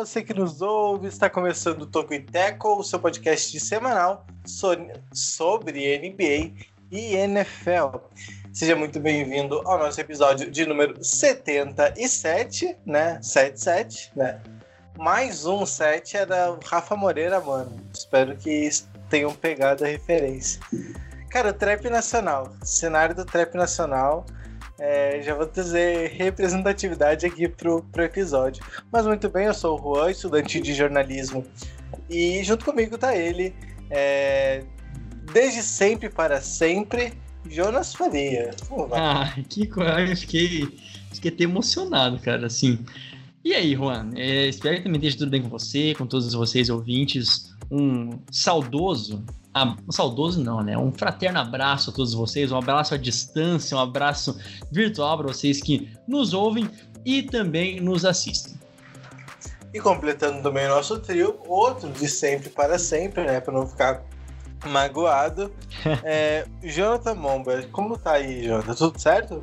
você que nos ouve, está começando o Toco e Teco, o seu podcast semanal so- sobre NBA e NFL. Seja muito bem-vindo ao nosso episódio de número 77, né? 77, né? Mais um 7 era o Rafa Moreira, mano. Espero que tenham pegado a referência. Cara, o Trap Nacional, cenário do Trap Nacional. É, já vou trazer representatividade aqui pro, pro episódio. Mas muito bem, eu sou o Juan, estudante de jornalismo. E junto comigo tá ele, é, desde sempre para sempre, Jonas Faria. Ah, que. Eu fiquei, fiquei até emocionado, cara, assim. E aí, Juan? É, espero que também esteja tudo bem com você, com todos vocês ouvintes. Um saudoso, ah, um saudoso não, né? Um fraterno abraço a todos vocês, um abraço à distância, um abraço virtual para vocês que nos ouvem e também nos assistem. E completando também o nosso trio, outro de sempre para sempre, né? Para não ficar magoado. é, Jonathan Momba, como tá aí, Jonathan? Tudo certo?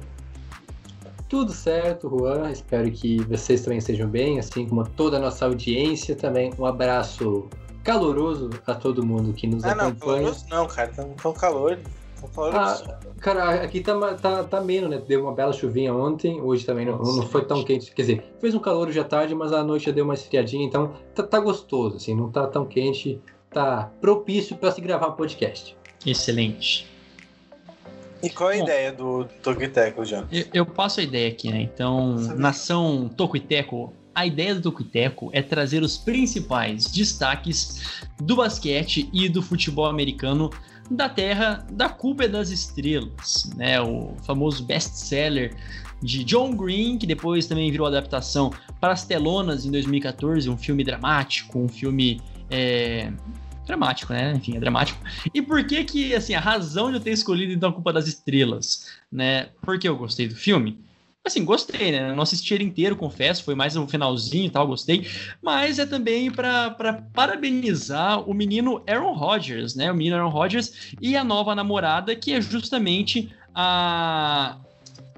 Tudo certo, Juan. Espero que vocês também estejam bem, assim como toda a nossa audiência. Também um abraço caloroso a todo mundo que nos Ah, não, acompanha. caloroso não, cara. Tá tão calor. Tão caloroso. Ah, cara, aqui tá, tá, tá menos, né? Deu uma bela chuvinha ontem, hoje também não, não foi tão quente. Quer dizer, fez um calor hoje à tarde, mas à noite já deu uma esfriadinha, então tá, tá gostoso, assim, não tá tão quente, tá propício para se gravar um podcast. Excelente. E qual a Bom. ideia do Tokiteco, Jonathan? Eu, eu passo a ideia aqui, né? Então, nação Tocuiteco, a ideia do Tocuiteco é trazer os principais destaques do basquete e do futebol americano da terra da Culpa das Estrelas, né? O famoso best-seller de John Green, que depois também virou adaptação para as telonas em 2014, um filme dramático, um filme é, dramático, né? Enfim, é dramático. E por que que, assim, a razão de eu ter escolhido então a Culpa das Estrelas, né? Porque eu gostei do filme. Assim, gostei, né? Não assisti ele inteiro, confesso, foi mais no finalzinho e tal, gostei. Mas é também para parabenizar o menino Aaron Rodgers, né? O menino Aaron Rodgers e a nova namorada, que é justamente a,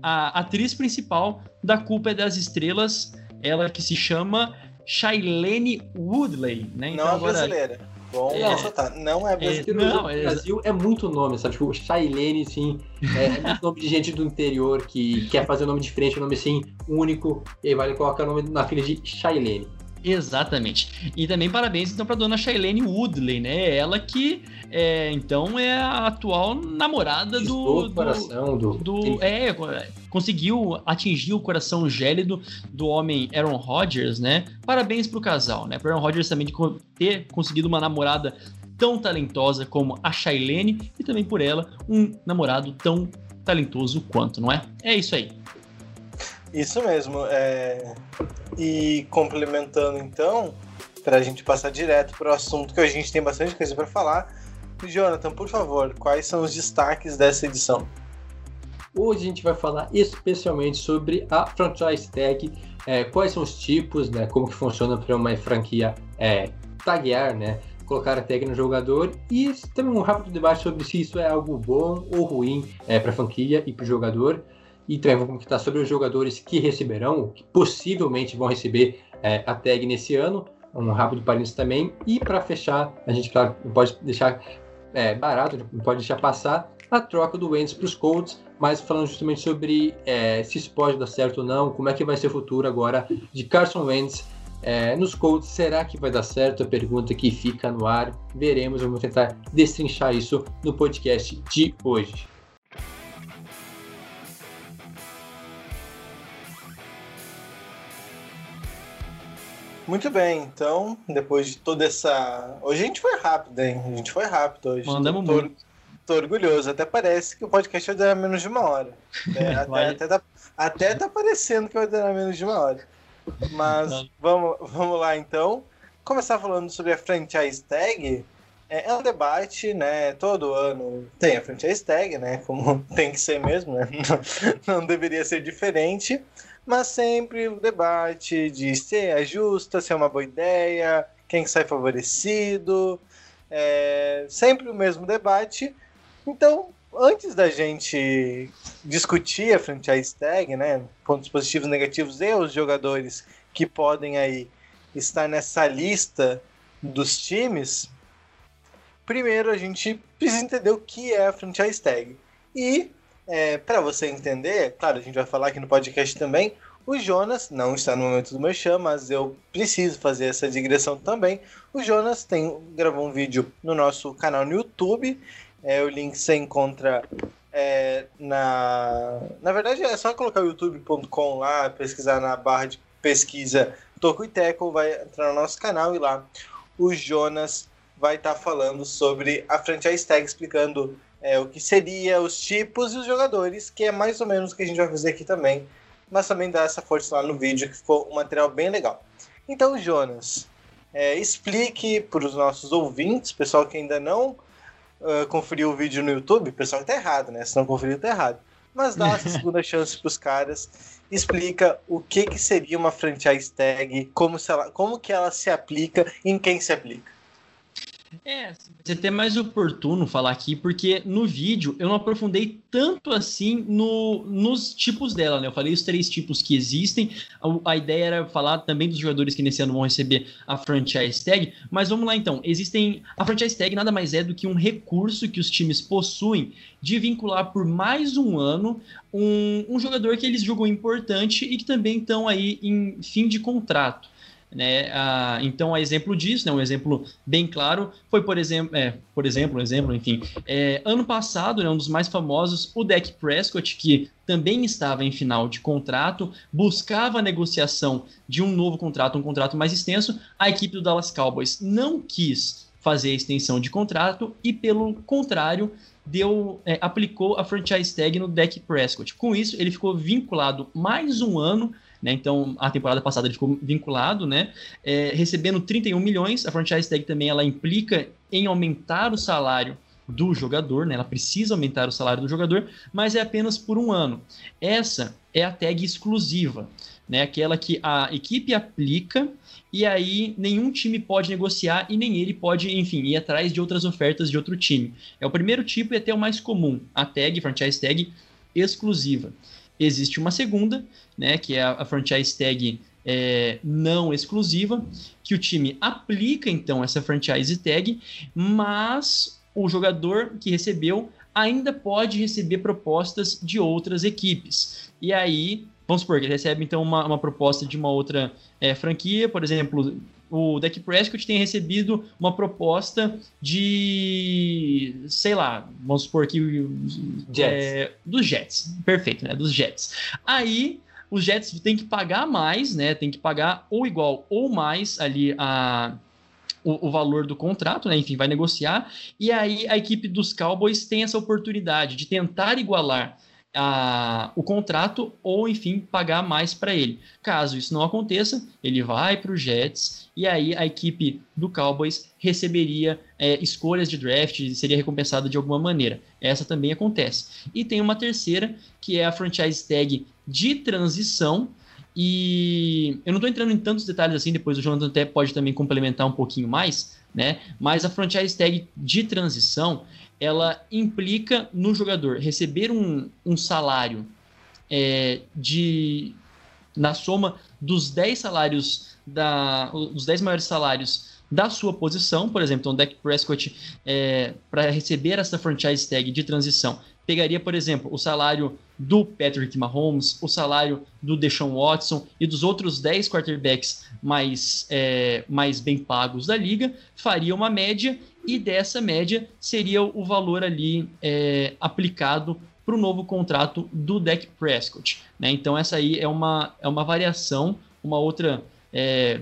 a atriz principal da Culpa é das Estrelas, ela que se chama Shailene Woodley, né? Não é brasileira. Bom, É. ressaltar. Não é brasileira. Porque não, no é- Brasil é muito nome, sabe? Tipo, Shailene, sim, é, é muito nome de gente do interior que quer fazer um nome diferente, um nome assim, único, e aí vai colocar o nome na filha de Shailene. Exatamente. E também parabéns então para dona Shailene Woodley, né? Ela que é, então é a atual namorada do, o coração do... do é, conseguiu atingir o coração gélido do homem Aaron Rodgers, né? Parabéns pro casal, né? Pro Aaron Rodgers também de ter conseguido uma namorada tão talentosa como a Shailene e também por ela um namorado tão talentoso quanto, não é? É isso aí. Isso mesmo. é, E complementando então, para a gente passar direto para o assunto que a gente tem bastante coisa para falar. Jonathan, por favor, quais são os destaques dessa edição? Hoje a gente vai falar especialmente sobre a franchise tag, é, quais são os tipos, né, como que funciona para uma franquia é, taguear, né, colocar a tag no jogador e também um rápido debate sobre se isso é algo bom ou ruim é, para a franquia e para o jogador. E também vamos comentar sobre os jogadores que receberão, que possivelmente vão receber é, a tag nesse ano, um rápido parênteses também. E para fechar, a gente, claro, não pode deixar é, barato, não pode deixar passar a troca do Wentz para os Colts, mas falando justamente sobre é, se isso pode dar certo ou não, como é que vai ser o futuro agora de Carson Wentz é, nos Colts. Será que vai dar certo? A pergunta que fica no ar. Veremos, vamos tentar destrinchar isso no podcast de hoje. Muito bem, então, depois de toda essa. Hoje a gente foi rápido, hein? A gente foi rápido hoje. Mandamos tô, muito. Tô orgulhoso. Até parece que o podcast vai durar menos de uma hora. É, até, até, tá, até tá parecendo que vai durar menos de uma hora. Mas Não. vamos, vamos lá então. Começar falando sobre a franchise tag. É, é um debate, né? Todo ano tem a franchise tag, né? Como tem que ser mesmo, né? Não, não deveria ser diferente. Mas sempre o debate de se é justa, se é uma boa ideia, quem sai favorecido. É sempre o mesmo debate. Então, antes da gente discutir a franchise tag, né? Pontos positivos negativos e os jogadores que podem aí estar nessa lista dos times, primeiro a gente precisa entender o que é a franchise tag. E é, para você entender, claro, a gente vai falar aqui no podcast também. O Jonas não está no momento do merchan, mas eu preciso fazer essa digressão também. O Jonas tem, gravou um vídeo no nosso canal no YouTube. É, o link você encontra é, na. Na verdade, é só colocar youtube.com lá, pesquisar na barra de pesquisa Toco e Teco, vai entrar no nosso canal e lá o Jonas vai estar tá falando sobre a franchise tag, explicando é, o que seria, os tipos e os jogadores, que é mais ou menos o que a gente vai fazer aqui também, mas também dá essa força lá no vídeo, que ficou um material bem legal. Então, Jonas, é, explique para os nossos ouvintes, pessoal que ainda não uh, conferiu o vídeo no YouTube, pessoal que tá errado, né? Se não conferiu, tá errado. Mas dá essa segunda chance para os caras explica o que, que seria uma franchise tag, como, ela, como que ela se aplica, em quem se aplica. É, ser até mais oportuno falar aqui, porque no vídeo eu não aprofundei tanto assim no, nos tipos dela, né? Eu falei os três tipos que existem. A, a, ideia era falar também dos jogadores que nesse ano vão receber a franchise tag, mas vamos lá então. Existem. A franchise tag nada mais é do que um recurso que os times possuem de vincular por mais um ano um, um jogador que eles julgam importante e que também estão aí em fim de contrato. Né? Ah, então, a exemplo disso, né, um exemplo bem claro, foi, por exemplo, é, por exemplo, um exemplo, enfim, é, ano passado, né, um dos mais famosos, o Dak Prescott, que também estava em final de contrato, buscava a negociação de um novo contrato, um contrato mais extenso, a equipe do Dallas Cowboys não quis fazer a extensão de contrato e, pelo contrário, deu, é, aplicou a franchise tag no Dak Prescott. Com isso, ele ficou vinculado mais um ano né? Então, a temporada passada ele ficou vinculado, né? É, recebendo 31 milhões. A franchise tag também ela implica em aumentar o salário do jogador, né? Ela precisa aumentar o salário do jogador, mas é apenas por um ano. Essa é a tag exclusiva, né? Aquela que a equipe aplica e aí nenhum time pode negociar e nem ele pode, enfim, ir atrás de outras ofertas de outro time. É o primeiro tipo e até o mais comum, a tag, franchise tag exclusiva. Existe uma segunda, né, que é a, a franchise tag é, não exclusiva, que o time aplica então essa franchise tag, mas o jogador que recebeu ainda pode receber propostas de outras equipes. E aí, vamos supor que ele recebe então uma, uma proposta de uma outra é, franquia, por exemplo, o Dak Prescott tem recebido uma proposta de, sei lá, vamos supor que Jets. É, dos Jets, perfeito, né? Dos Jets. Aí os Jets têm que pagar mais, né? Tem que pagar ou igual ou mais ali a o, o, valor do contrato, né? Enfim, vai negociar. E aí a equipe dos Cowboys tem essa oportunidade de tentar igualar a, o contrato ou, enfim, pagar mais para ele. Caso isso não aconteça, ele vai para o Jets e aí a equipe do Cowboys receberia é, escolhas de draft, seria recompensada de alguma maneira. Essa também acontece. E tem uma terceira, que é a franchise tag de transição. E eu não estou entrando em tantos detalhes assim, depois o Jonathan até pode também complementar um pouquinho mais, né? Mas a franchise tag de transição ela implica no jogador receber um, um salário é, de na soma dos 10 salários da os 10 maiores salários da sua posição, por exemplo, então o Dak Prescott é, para receber essa franchise tag de transição pegaria, por exemplo, o salário do Patrick Mahomes, o salário do Deshaun Watson e dos outros 10 quarterbacks mais, é, mais bem pagos da liga, faria uma média e dessa média seria o valor ali é, aplicado para o novo contrato do Dak Prescott. Né? Então essa aí é uma, é uma variação, uma outra é,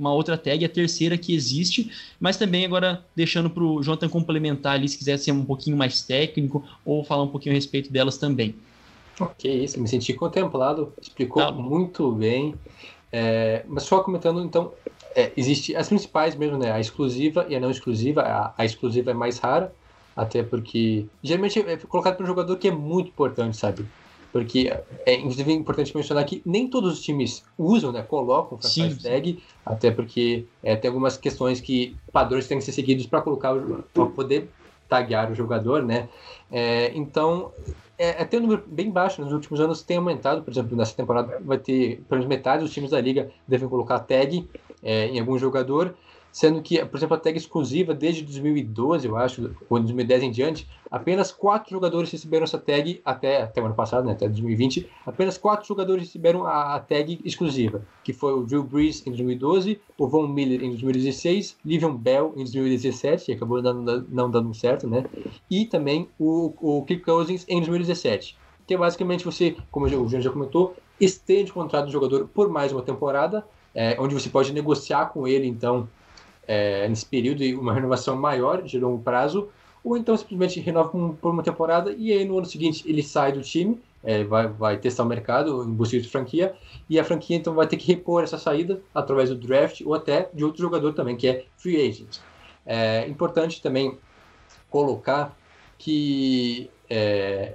uma outra tag, a terceira que existe, mas também agora deixando para o Jonathan complementar ali, se quiser ser um pouquinho mais técnico ou falar um pouquinho a respeito delas também. Ok, isso, me senti contemplado, explicou tá muito bem. É, mas só comentando, então, é, existe as principais mesmo, né? A exclusiva e a não exclusiva. A, a exclusiva é mais rara, até porque geralmente é colocado para um jogador que é muito importante, sabe? Porque é inclusive é importante mencionar que nem todos os times usam, né? Colocam o Sim, franchise tag, até porque é, tem algumas questões que padrões têm que ser seguidos para colocar para poder taguear o jogador, né? É, então é até um número bem baixo. Nos últimos anos tem aumentado, por exemplo, nessa temporada vai ter pelo menos metade dos times da liga devem colocar tag é, em algum jogador, sendo que, por exemplo, a tag exclusiva desde 2012, eu acho, ou 2010 em diante, apenas quatro jogadores receberam essa tag até, até o ano passado, né, até 2020, apenas quatro jogadores receberam a, a tag exclusiva, que foi o Drew Brees em 2012, o Von Miller em 2016, Livion Bell em 2017, que acabou dando, não dando certo, né, e também o, o Kirk Cousins em 2017. Que é basicamente você, como o Jean já comentou, estende o contrato do jogador por mais uma temporada, é, onde você pode negociar com ele, então, é, nesse período, uma renovação maior, de longo prazo, ou então simplesmente renova por uma temporada e aí no ano seguinte ele sai do time, é, vai, vai testar o mercado em busca de franquia, e a franquia então vai ter que repor essa saída através do draft ou até de outro jogador também, que é free agent. É importante também colocar que, é,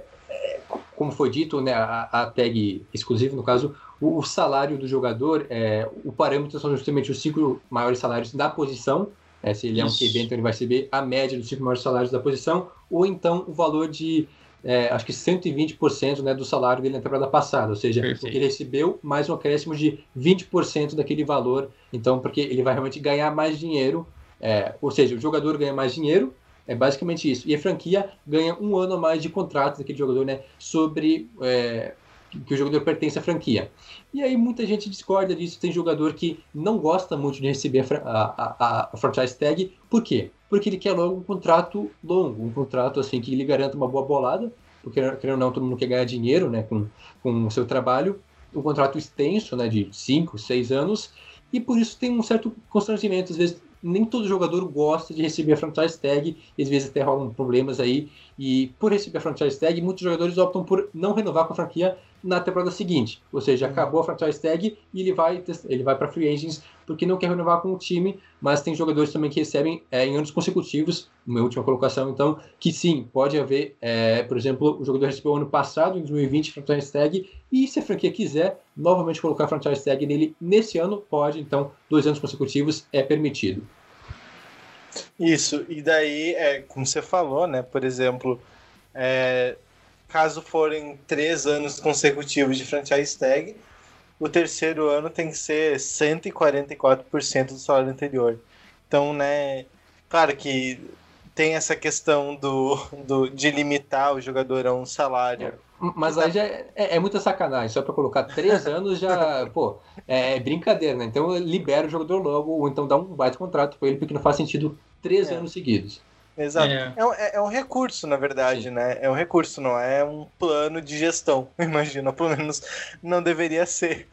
como foi dito, né, a, a tag exclusiva, no caso, o, o salário do jogador, é, o parâmetro são justamente os cinco maiores salários da posição. É, se ele é um. QB, então ele vai receber a média dos cinco maiores salários da posição, ou então o valor de, é, acho que 120% né, do salário dele na temporada passada, ou seja, Perfeito. o que ele recebeu mais um acréscimo de 20% daquele valor, então, porque ele vai realmente ganhar mais dinheiro, é, ou seja, o jogador ganha mais dinheiro, é basicamente isso. E a franquia ganha um ano a mais de contrato daquele jogador, né? Sobre é, que o jogador pertence à franquia. E aí muita gente discorda disso. Tem jogador que não gosta muito de receber a, a, a, a franchise tag. Por quê? Porque ele quer logo um contrato longo, um contrato assim que lhe garanta uma boa bolada. Porque, querendo ou não, todo mundo quer ganhar dinheiro né, com, com o seu trabalho. Um contrato extenso, né, de 5, 6 anos. E por isso tem um certo constrangimento. Às vezes, nem todo jogador gosta de receber a franchise tag. Às vezes até rolam problemas aí. E por receber a franchise tag, muitos jogadores optam por não renovar com a franquia na temporada seguinte. Ou seja, acabou a franchise tag e ele vai, ele vai para free agents porque não quer renovar com o time, mas tem jogadores também que recebem é, em anos consecutivos, minha última colocação, então, que sim, pode haver, é, por exemplo, o jogador recebeu ano passado, em 2020, franchise tag, e se a franquia quiser novamente colocar franchise tag nele nesse ano, pode, então, dois anos consecutivos é permitido. Isso, e daí, é, como você falou, né? Por exemplo, é, caso forem três anos consecutivos de franchise tag, o terceiro ano tem que ser 144% do salário anterior. Então, né, claro que tem essa questão do, do, de limitar o jogador a um salário. Mas aí já é, é muita sacanagem, só para colocar três anos já, pô, é brincadeira, né? Então libera o jogador logo, ou então dá um baita contrato para ele, porque não faz sentido três É. anos seguidos. Exato. É. É, um- é- é um recurso, na verdade, Sim. né? É um recurso, não é um plano de gestão. Imagina, pelo menos não deveria ser.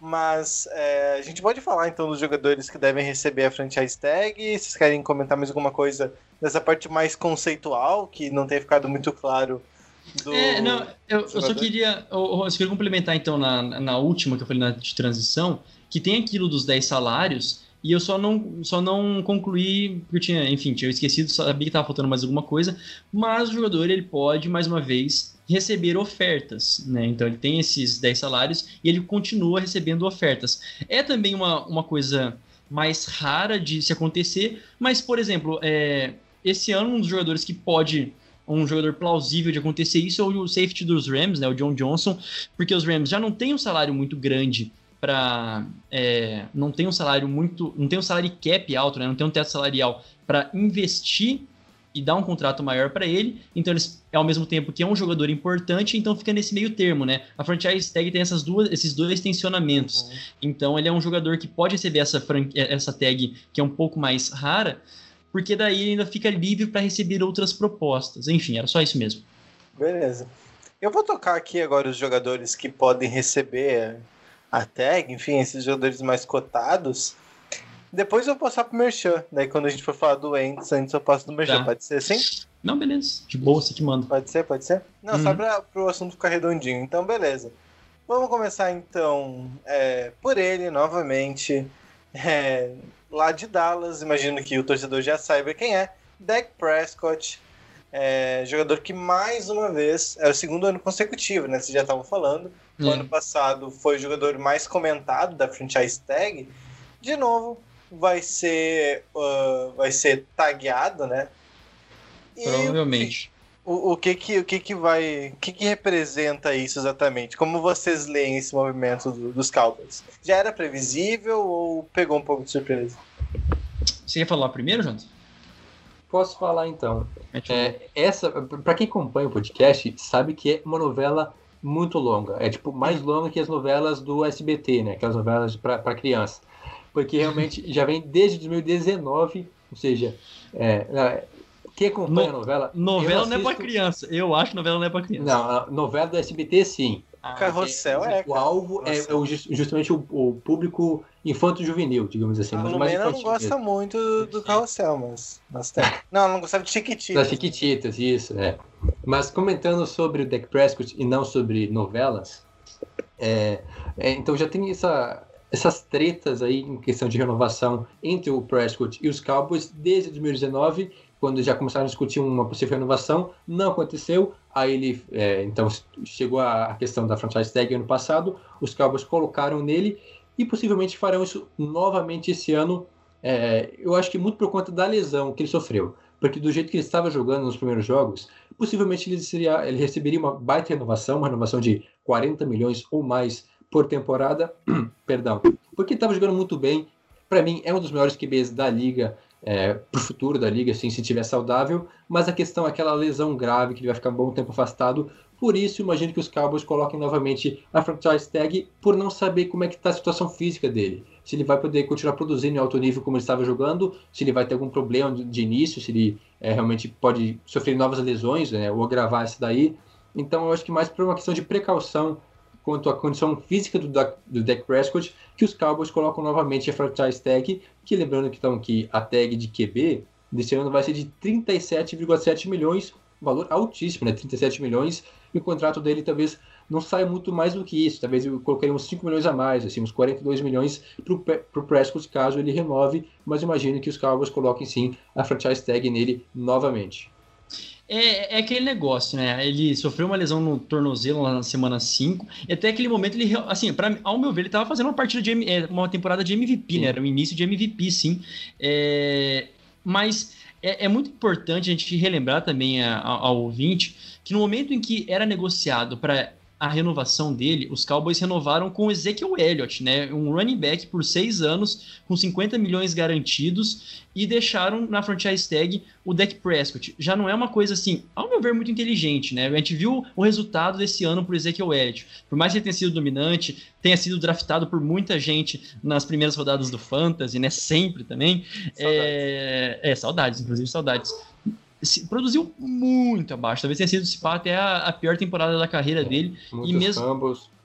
Mas é, a gente pode falar então dos jogadores que devem receber a franchise tag. Vocês querem comentar mais alguma coisa dessa parte mais conceitual, que não tem ficado muito claro do. É, não, eu, eu só queria, eu, eu só queria complementar então na, na última que eu falei na de transição, que tem aquilo dos 10 salários, e eu só não, só não concluí, porque eu tinha, enfim, tinha esquecido, sabia que estava faltando mais alguma coisa, mas o jogador ele pode, mais uma vez, receber ofertas, né? Então ele tem esses 10 salários e ele continua recebendo ofertas. É também uma, uma coisa mais rara de se acontecer, mas, por exemplo, é, esse ano um dos jogadores que pode um jogador plausível de acontecer isso é o safety dos Rams, né, o John Johnson, porque os Rams já não têm um salário muito grande para não tem um salário muito, não tem um salário cap alto, né, não tem um teto salarial para investir e dar um contrato maior para ele, então eles ao mesmo tempo que é um jogador importante, então fica nesse meio termo, né? A franchise tag tem essas duas, esses dois tensionamentos. Uhum. Então ele é um jogador que pode receber essa, fran- essa tag que é um pouco mais rara, porque daí ele ainda fica livre para receber outras propostas. Enfim, era só isso mesmo. Beleza. Eu vou tocar aqui agora os jogadores que podem receber a tag, enfim, esses jogadores mais cotados. Depois eu vou passar pro Merchan. Daí quando a gente for falar do Ents, antes eu passo do Merchan. Tá. Pode ser assim? Não, beleza. De boa, você que manda. Pode ser, pode ser? Não, só Uhum. para o assunto ficar redondinho. Então, beleza. Vamos começar então é, por ele novamente. é, lá de Dallas, imagino que o torcedor já saiba quem é, Dak Prescott, é, jogador que mais uma vez, é o segundo ano consecutivo, né? Vocês já estavam falando. O Hum. ano passado foi o jogador mais comentado da franchise tag. De novo, vai ser, uh, vai ser tagueado, né? E Provavelmente. O, o que que o que que vai, o que que representa isso exatamente? Como vocês leem esse movimento do- dos Cowboys? Já era previsível ou pegou um pouco de surpresa? Você quer falar primeiro, Jonathan? Posso falar então. É, essa, para quem acompanha o podcast, sabe que é uma novela muito longa. É tipo mais longa que as novelas do SBT, né? Aquelas novelas para criança. Porque realmente já vem desde 2019, ou seja, é, é, quem acompanha No- a novela. Novela eu não é pra assisto- criança. Eu acho que novela não é pra criança. Não, novela do SBT sim. Ah, Carrossel é. O alvo é, é justamente o, o público infanto-juvenil, digamos assim. A Lumena não gosta mesmo. muito do, do carrossel, mas, tem. Não, ela não gostava de Chiquititas. Das Chiquititas, isso, né? Mas comentando sobre o Dak Prescott e não sobre novelas, é, é, então já tem essa, essas tretas aí em questão de renovação entre o Prescott e os Cowboys desde 2019, quando já começaram a discutir uma possível renovação, não aconteceu. Aí ele, é, então, chegou a questão da franchise tag ano passado, os Cowboys colocaram nele e possivelmente farão isso novamente esse ano. é, eu acho que muito por conta da lesão que ele sofreu porque do jeito que ele estava jogando nos primeiros jogos, possivelmente ele, seria, ele receberia uma baita renovação, uma renovação de 40 milhões ou mais por temporada, perdão, porque estava jogando muito bem. Para mim, é um dos melhores QBs da liga, é, para o futuro da liga, assim, se estiver saudável. Mas a questão é aquela lesão grave, que ele vai ficar um bom tempo afastado. Por isso, imagino que os Cowboys coloquem novamente a franchise tag, por não saber como é que está a situação física dele. Se ele vai poder continuar produzindo em alto nível como ele estava jogando, se ele vai ter algum problema de, início, se ele é, realmente pode sofrer novas lesões, né, ou agravar isso daí. Então, eu acho que mais por uma questão de precaução quanto à condição física do, do Dak Prescott, que os Cowboys colocam novamente a franchise tag, que lembrando que, então, que a tag de QB desse ano vai ser de 37,7 milhões, valor altíssimo, né? 37 milhões, e o contrato dele talvez não saia muito mais do que isso, talvez eu colocaria uns 5 milhões a mais, assim, uns 42 milhões para o Prescott caso ele renove, mas imagino que os Cowboys coloquem sim a franchise tag nele novamente. É, é aquele negócio, né? Ele sofreu uma lesão no tornozelo lá na semana 5. E até aquele momento ele, assim, pra, ao meu ver, ele tava fazendo uma partida de é, uma temporada de MVP, Sim. né? Era o início de MVP, sim. É, mas é, é muito importante a gente relembrar também a- a- ao ouvinte que no momento em que era negociado para a renovação dele, os Cowboys renovaram com o Ezekiel Elliott, né? Um running back por seis anos, com 50 milhões garantidos, e deixaram na franchise tag o Dak Prescott. Já não é uma coisa assim, ao meu ver, muito inteligente, né? A gente viu o resultado desse ano por Ezekiel Elliott. Por mais que ele tenha sido dominante, tenha sido draftado por muita gente nas primeiras rodadas do Fantasy, né? Sempre também. É, é, saudades, inclusive saudades. Se- produziu muito abaixo. Talvez tenha sido se pá, até a, a pior temporada da carreira dele. Muitos mesmo-.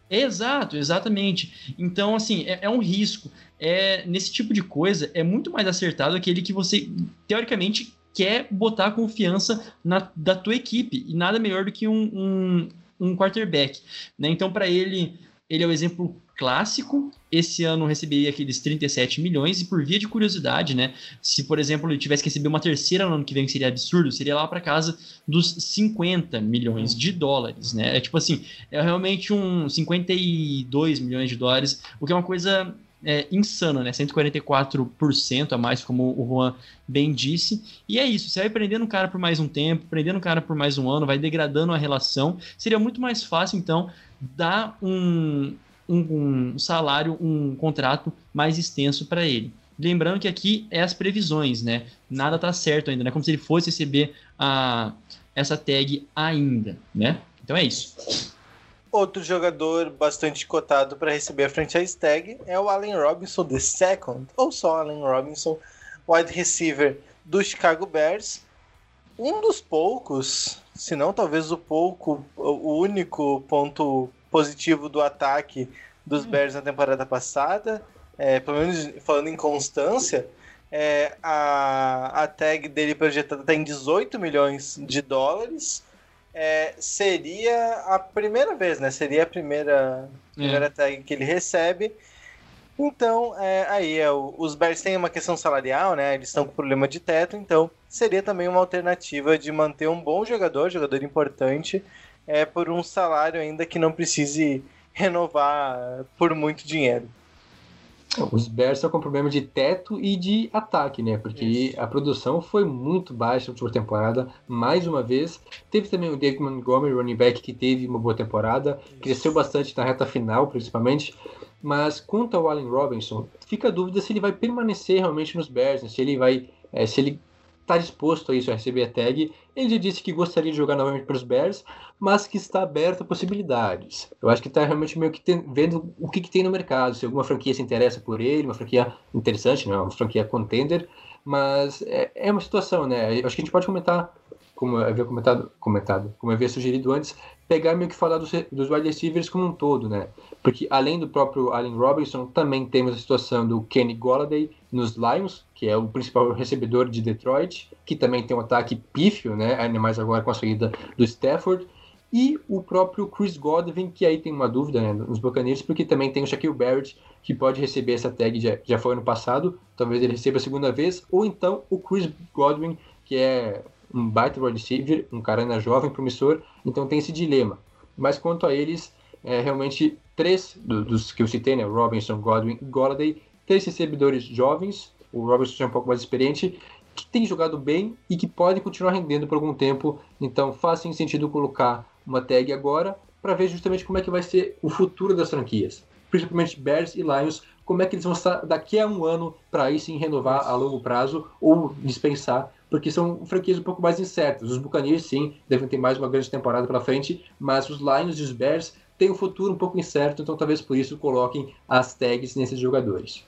Exato, exatamente. Então, assim, é, é um risco. É, nesse tipo de coisa, é muito mais acertado aquele que você, teoricamente, quer botar confiança na, da tua equipe. E nada melhor do que um, um, um quarterback. Né? Então, para ele, ele é o exemplo clássico. Esse ano receberia aqueles 37 milhões. E por via de curiosidade, né? Se, por exemplo, ele tivesse que receber uma terceira no ano que vem, que seria absurdo, seria lá para casa dos 50 milhões de dólares, né? É tipo assim, é realmente um 52 milhões de dólares, o que é uma coisa é, insana, né? 144% a mais, como o Juan bem disse. E é isso, você vai prendendo o cara por mais um tempo, prendendo o cara por mais um ano, vai degradando a relação. Seria muito mais fácil, então, dar um, um, um salário, um contrato mais extenso para ele. Lembrando que aqui é as previsões, né? Nada tá certo ainda, né? Como se ele fosse receber a, essa tag ainda, né? Então é isso. Outro jogador bastante cotado para receber a franchise tag é o Allen Robinson the second, ou só Allen Robinson, wide receiver do Chicago Bears. Um dos poucos, se não talvez o pouco, o único ponto positivo do ataque dos Bears na temporada passada, é, pelo menos falando em constância, é, a, a tag dele projetada está em 18 milhões de dólares. É, seria a primeira vez, né? Seria a primeira, primeira tag que ele recebe. Então, é, aí é, os Bears têm uma questão salarial, né? Eles estão com problema de teto, então seria também uma alternativa de manter um bom jogador, jogador importante, é, por um salário ainda que não precise renovar por muito dinheiro. Os Bears estão com problema de teto e de ataque, né? Porque Isso. a produção foi muito baixa na última temporada, mais uma vez. Teve também o David Montgomery, running back, que teve uma boa temporada, cresceu bastante na reta final, principalmente. Mas quanto ao Allen Robinson, fica a dúvida se ele vai permanecer realmente nos Bears, né? se ele vai, é, se ele está disposto a isso, a receber a tag. Ele disse que gostaria de jogar novamente para os Bears, mas que está aberto a possibilidades. Eu acho que está realmente meio que tem- vendo o que, que tem no mercado, se alguma franquia se interessa por ele, uma franquia interessante, não é uma franquia contender, mas é, é uma situação, né? Eu acho que a gente pode comentar, como eu havia comentado, comentado como eu havia sugerido antes, pegar meio que falar dos, dos wide receivers como um todo, né? Porque além do próprio Allen Robinson, também temos a situação do Kenny Golladay nos Lions, que é o principal recebedor de Detroit, que também tem um ataque pífio, né? Ainda mais agora com a saída do Stafford. E o próprio Chris Godwin, que aí tem uma dúvida né, nos Buccaneers, porque também tem o Shaquille Barrett, que pode receber essa tag, já, já foi ano passado, talvez ele receba a segunda vez, ou então o Chris Godwin, que é um baita wide receiver, um cara ainda jovem, promissor, então tem esse dilema. Mas quanto a eles, é, realmente três do- dos que eu citei, né, Robinson, Godwin e Golladay, três recebedores jovens, o Robinson já é um pouco mais experiente, que tem jogado bem e que podem continuar rendendo por algum tempo, então faz sim sentido colocar uma tag agora para ver justamente como é que vai ser o futuro das franquias, principalmente Bears e Lions, como é que eles vão estar daqui a um ano para aí sim renovar a longo prazo ou dispensar, porque são franquias um pouco mais incertas. Os Buccaneers sim devem ter mais uma grande temporada pela frente, mas os Lions e os Bears têm um futuro um pouco incerto, então talvez por isso coloquem as tags nesses jogadores.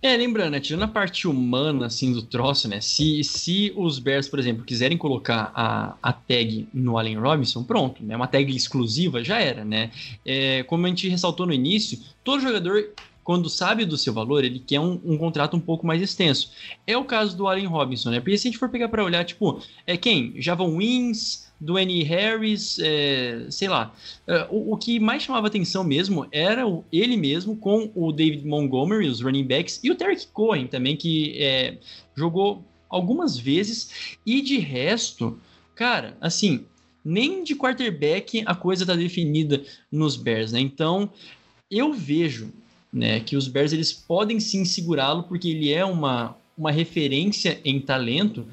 É, lembrando, né, tirando a parte humana, assim, do troço, né, se, se os Bears, por exemplo, quiserem colocar a, a tag no Allen Robinson, pronto, né, uma tag exclusiva, já era, né, é, como a gente ressaltou no início, todo jogador, quando sabe do seu valor, ele quer um, um contrato um pouco mais extenso. É o caso do Allen Robinson, né, porque se a gente for pegar para olhar, tipo, é quem? Javon Wins, Dwayne Harris, é, sei lá, é, o, o que mais chamava atenção mesmo era o- ele mesmo com o David Montgomery, os running backs, e o Derek Cohen também, que é, jogou algumas vezes. E de resto, cara, assim, nem de quarterback a coisa tá definida nos Bears, né? Então, eu vejo né, que os Bears eles podem sim segurá-lo, porque ele é uma, uma referência em talento,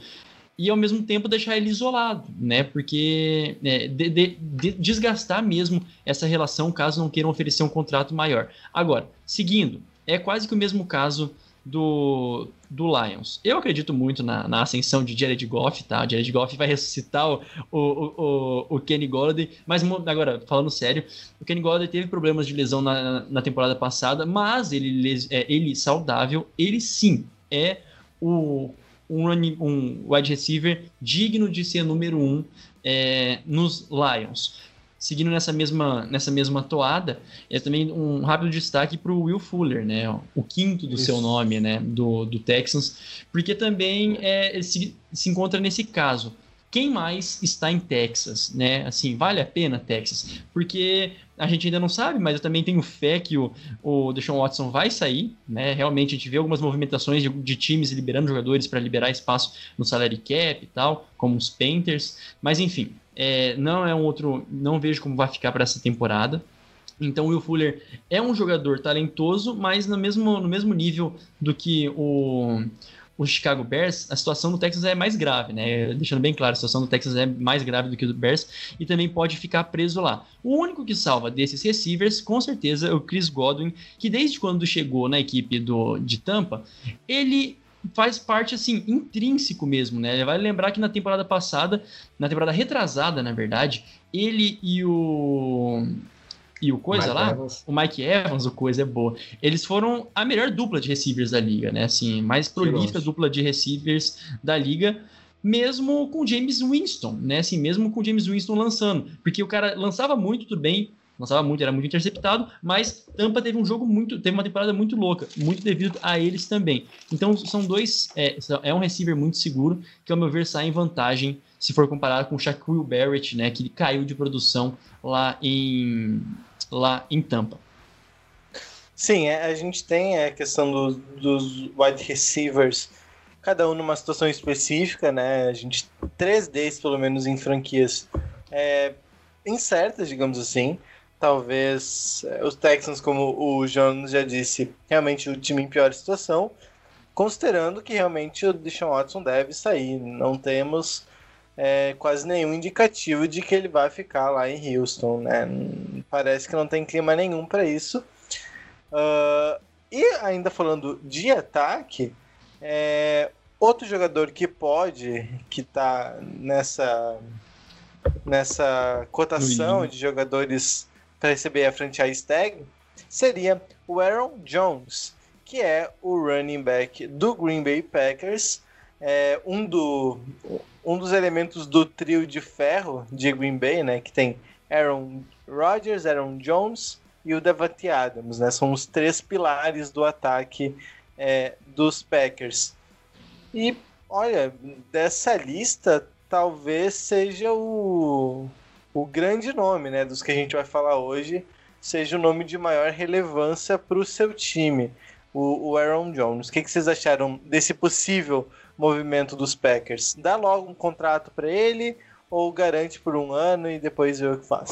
e ao mesmo tempo deixar ele isolado, né? Porque é, de- de- de- desgastar mesmo essa relação caso não queiram oferecer um contrato maior. Agora, seguindo, é quase que o mesmo caso do, do Lions. Eu acredito muito na, na ascensão de Jared Goff, tá? O Jared Goff vai ressuscitar o, o, o, o Kenny Golladay, mas agora, falando sério, o Kenny Golladay teve problemas de lesão na, na temporada passada, mas ele, les- é, ele saudável, ele sim é o um, running- um wide receiver digno de ser número um é, nos Lions. Seguindo nessa mesma, nessa mesma toada, é também um rápido destaque para o Will Fuller, né? O quinto do Isso. seu nome, né? Do, do Texans, porque também é, ele se, se encontra nesse caso. Quem mais está em Texas, né? Assim, vale a pena Texas? Porque a gente ainda não sabe, mas eu também tenho fé que o, o Deshaun Watson vai sair, né? Realmente a gente vê algumas movimentações de, de times liberando jogadores para liberar espaço no salary cap e tal, como os Panthers, mas enfim, é, não é um outro, não vejo como vai ficar para essa temporada. Então o Will Fuller é um jogador talentoso, mas no mesmo, no mesmo nível do que o, o Chicago Bears, a situação do Texas é mais grave, né? Deixando bem claro, a situação do Texas é mais grave do que a do Bears e também pode ficar preso lá. O único que salva desses receivers, com certeza, é o Chris Godwin, que desde quando chegou na equipe do, de Tampa, ele faz parte assim intrínseco mesmo, né? Vai lembrar que na temporada passada, na temporada retrasada, na verdade, ele e o e o coisa Mike lá, Evans. o Mike Evans, o coisa é boa. Eles foram a melhor dupla de receivers da liga, né? Assim, mais prolífica dupla de receivers da liga, mesmo com James Winston, né? Assim, mesmo com James Winston lançando, porque o cara lançava muito, tudo bem, lançava muito, era muito interceptado, mas Tampa teve um jogo muito, teve uma temporada muito louca, muito devido a eles também. Então são dois, é, é um receiver muito seguro que ao meu ver sai em vantagem se for comparado com o Shaquille Barrett, né, que caiu de produção lá em lá em Tampa. Sim, é, a gente tem a questão do, dos wide receivers, cada um numa situação específica, né? A gente três deles, pelo menos, em franquias é, incertas, digamos assim. Talvez é, os Texans, como o Jones já disse, realmente o time em pior situação, considerando que realmente o Deshaun Watson deve sair. Não temos é, quase nenhum indicativo de que ele vai ficar lá em Houston, né? Parece que não tem clima nenhum para isso. Uh, e ainda falando de ataque, é, outro jogador que pode, que está nessa nessa cotação de jogadores para receber a franchise tag, seria o Aaron Jones, que é o running back do Green Bay Packers, é um, do, um dos elementos do trio de ferro de Green Bay, né, que tem Aaron Rodgers, Aaron Jones e o Devante Adams, né, são os três pilares do ataque é, dos Packers. E olha, dessa lista talvez seja o, o grande nome, né, dos que a gente vai falar hoje, seja o nome de maior relevância para o seu time, o, o Aaron Jones. O que, que vocês acharam desse possível movimento dos Packers? Dá logo um contrato para ele ou garante por um ano e depois vê o que faz?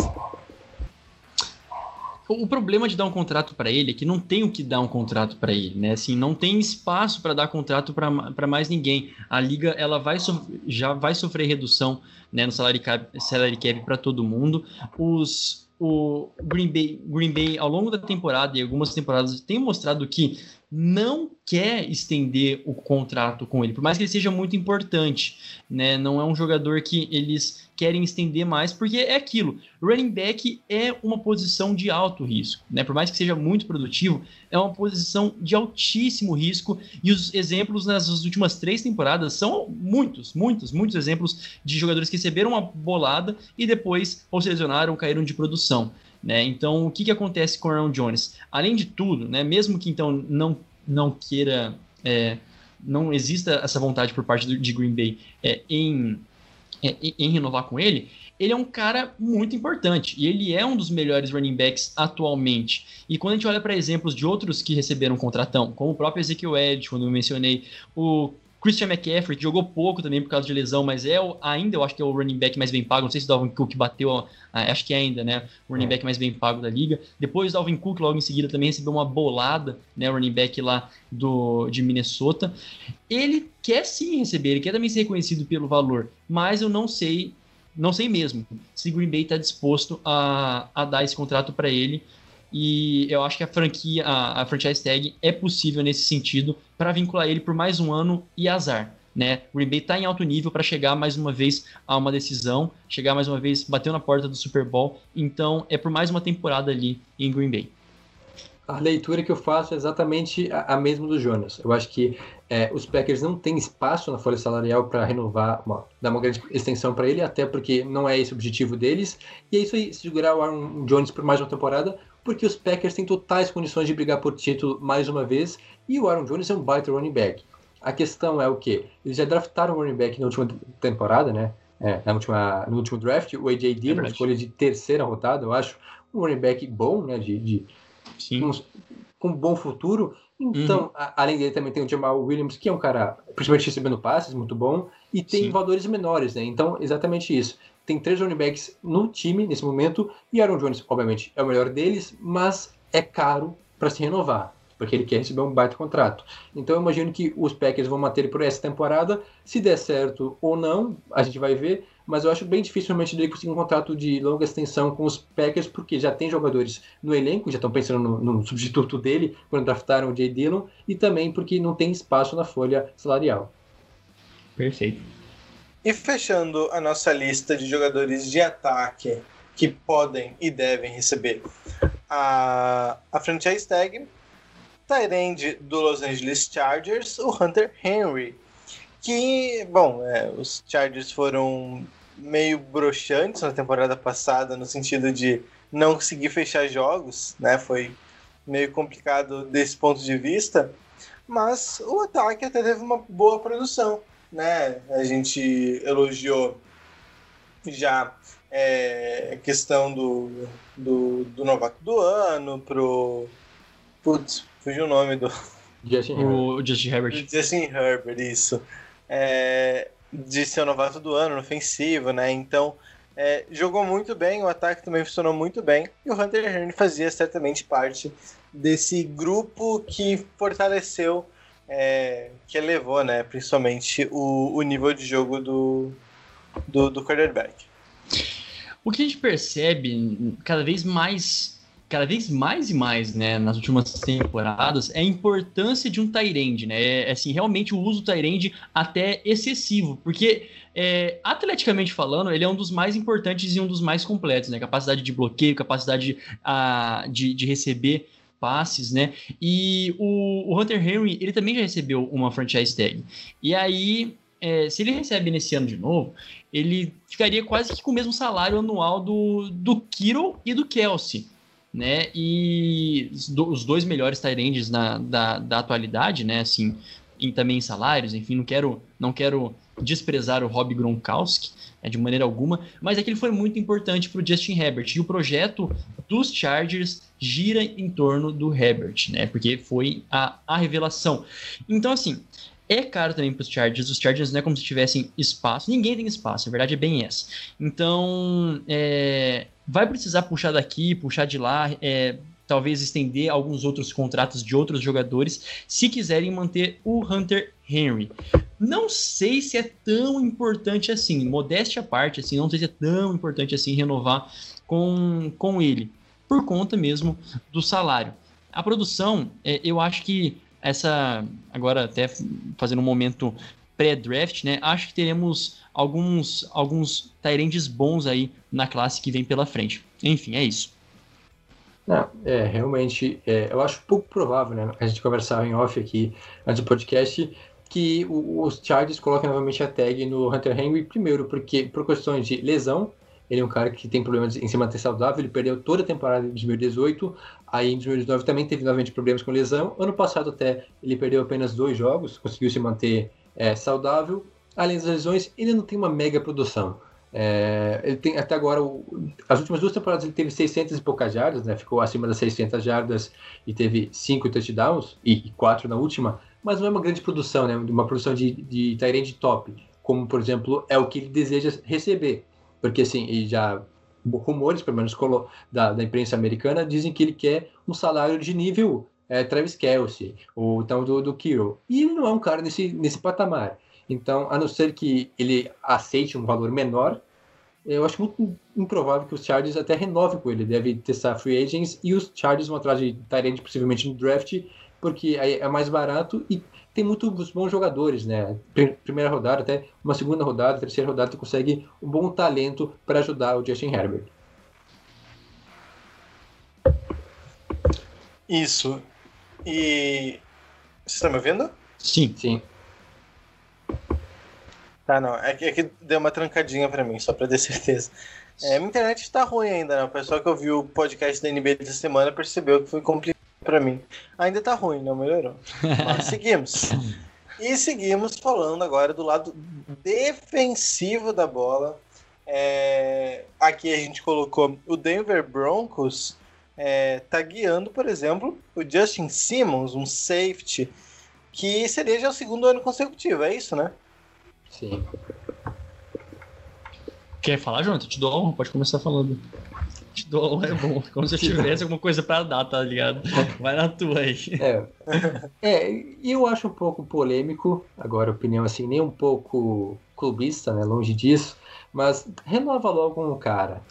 O problema de dar um contrato para ele é que não tem o que dar um contrato para ele, né? Assim, não tem espaço para dar contrato para mais ninguém. A liga ela vai já vai sofrer redução né, no salary cap, salary cap para todo mundo. Os o Green Bay, Green Bay, ao longo da temporada e algumas temporadas, tem mostrado que não quer estender o contrato com ele, por mais que ele seja muito importante, né? Não é um jogador que eles querem estender mais, porque é aquilo. Running back é uma posição de alto risco, né? Por mais que seja muito produtivo, é uma posição de altíssimo risco. E os exemplos nas últimas três temporadas são muitos, muitos, muitos exemplos de jogadores que receberam uma bolada e depois ou se lesionaram, caíram de produção. Né? Então, o que, que acontece com o Aaron Jones? Além de tudo, né, mesmo que então não, não queira, é, não exista essa vontade por parte do, de Green Bay é, em, é, em renovar com ele, ele é um cara muito importante e ele é um dos melhores running backs atualmente. E quando a gente olha para exemplos de outros que receberam um contratão, como o próprio Ezekiel Edge, quando eu mencionei, o Christian McCaffrey, que jogou pouco também por causa de lesão, mas é o, ainda eu acho que é o running back mais bem pago. Não sei se o Dalvin Cook bateu, acho que é ainda, né? O running é. back mais bem pago da liga. Depois o Dalvin Cook, logo em seguida, também recebeu uma bolada, né? O running back lá do, de Minnesota. Ele quer sim receber, ele quer também ser reconhecido pelo valor, mas eu não sei, não sei mesmo se Green Bay está disposto a, a dar esse contrato para ele e eu acho que a franquia, a, a franchise tag é possível nesse sentido para vincular ele por mais um ano e azar. Né? O Green Bay está em alto nível para chegar mais uma vez a uma decisão, chegar mais uma vez, bateu na porta do Super Bowl, então é por mais uma temporada ali em Green Bay. A leitura que eu faço é exatamente a, a mesma do Jonas. Eu acho que é, os Packers não têm espaço na folha salarial para renovar, uma, dar uma grande extensão para ele, até porque não é esse o objetivo deles. E é isso aí, segurar o Aaron Jones por mais uma temporada, porque os Packers têm totais condições de brigar por título mais uma vez, e o Aaron Jones é um baita running back. A questão é o que? Eles já draftaram o running back na última temporada, né? É, na última, no último draft, o AJ Dillon, é escolha de terceira rodada, eu acho, um running back bom, né? De, de com, com um bom futuro. Então, uhum. a, além dele também tem o Jamal Williams, que é um cara, principalmente recebendo passes, muito bom, e tem Sim. valores menores, né? Então, exatamente isso tem três running backs no time nesse momento, e Aaron Jones, obviamente, é o melhor deles, mas é caro para se renovar, porque ele quer receber um baita contrato. Então eu imagino que os Packers vão manter ele por essa temporada, se der certo ou não, a gente vai ver, mas eu acho bem difícil realmente ele conseguir um contrato de longa extensão com os Packers, porque já tem jogadores no elenco, já estão pensando no, no substituto dele, quando draftaram o Jay Dillon, e também porque não tem espaço na folha salarial. Perfeito. E fechando a nossa lista de jogadores de ataque que podem e devem receber a, a franchise tag, Tyrande do Los Angeles Chargers, o Hunter Henry. Que, bom, é, os Chargers foram meio broxantes na temporada passada, no sentido de não conseguir fechar jogos, né? Foi meio complicado desse ponto de vista, mas o ataque até teve uma boa produção né? A gente elogiou já é, a questão do, do, do novato do ano pro, Putz, fugiu o nome do. Justin Herbert. O Justin Herbert. Justin Herbert, isso. É, de ser o novato do ano no ofensivo, né? Então, é, jogou muito bem, o ataque também funcionou muito bem. E o Hunter Henry fazia certamente parte desse grupo que fortaleceu, é, que elevou, né? Principalmente o, o nível de jogo do, do, do quarterback. O que a gente percebe cada vez mais, cada vez mais e mais, né, nas últimas temporadas, é a importância de um Tyrande, né? É, assim, realmente o uso do Tyrande até excessivo, porque é, atleticamente falando, ele é um dos mais importantes e um dos mais completos, né? Capacidade de bloqueio, capacidade a, de, de receber passes, né? E o, o, Hunter Henry, ele também já recebeu uma franchise tag. E aí, é, se ele recebe nesse ano de novo, ele ficaria quase que com o mesmo salário anual do, do Kiro e do Kelsey. Né? E os dois melhores Tyrands da, da atualidade, né? Assim, em, também em salários, enfim, não quero, não quero desprezar o Rob Gronkowski né, de maneira alguma, mas aquele foi muito importante para o Justin Herbert. E o projeto dos Chargers gira em torno do Herbert, né? Porque foi a, a revelação. Então, assim, é caro também para os Chargers. Os Chargers não é como se tivessem espaço. Ninguém tem espaço, a verdade é bem essa. Então, é, vai precisar puxar daqui, puxar de lá, é, talvez estender alguns outros contratos de outros jogadores, se quiserem manter o Hunter Henry. Não sei se é tão importante assim, modéstia à parte, assim, não sei se é tão importante assim renovar com, com ele, por conta mesmo do salário. A produção, é, eu acho que essa agora até fazendo um momento pré-draft, né? Acho que teremos alguns alguns Tyrands bons aí na classe que vem pela frente. Enfim, é isso. Não, é, realmente, é, eu acho pouco provável, né? A gente conversava em off aqui antes do podcast, que os Chargers coloquem novamente a tag no Hunter Henry, primeiro porque por questões de lesão, ele é um cara que tem problemas em se manter saudável, ele perdeu toda a temporada de 2018, aí em 2019 também teve novamente problemas com lesão. Ano passado até ele perdeu apenas dois jogos, conseguiu se manter é, saudável. Além das lesões, ele não tem uma mega produção. É, ele tem até agora, as últimas duas temporadas ele teve 600 e poucas jardas, né? ficou acima das 600 jardas e teve cinco touchdowns e, quatro na última, mas não é uma grande produção, né? uma produção de, de top, como por exemplo é o que ele deseja receber porque assim, já rumores, pelo menos da, da imprensa americana, dizem que ele quer um salário de nível é, Travis Kelsey, ou então do, do Kiro. E ele não é um cara nesse, nesse patamar. Então, a não ser que ele aceite um valor menor, eu acho muito improvável que os Chargers até renovem com ele. Deve testar free agents e os Chargers vão atrás de Tyrande possivelmente no draft, porque é mais barato e tem muitos bons jogadores, né? Primeira rodada, até uma segunda rodada, terceira rodada, tu consegue um bom talento para ajudar o Justin Herbert. Isso. E. Você está me ouvindo? Sim. Sim. Tá, não. É que, é que deu uma trancadinha para mim, só para ter certeza. É, minha internet está ruim ainda, né? O pessoal que ouviu o podcast da NBA dessa semana percebeu que foi complicado para mim. Ainda tá ruim, não melhorou. Mas seguimos. E seguimos falando agora do lado defensivo da bola. É, aqui a gente colocou o Denver Broncos é, tá guiando, por exemplo, o Justin Simmons, um safety, que seria já o segundo ano consecutivo, é isso, né? Sim. Quer falar, Jonathan? Te dou honra, pode começar falando. Te dou é bom. Como se eu tivesse alguma coisa pra dar, tá ligado? Vai na tua aí. É. é, eu acho um pouco polêmico, agora opinião assim, nem um pouco clubista, né? Longe disso. Mas renova logo um cara.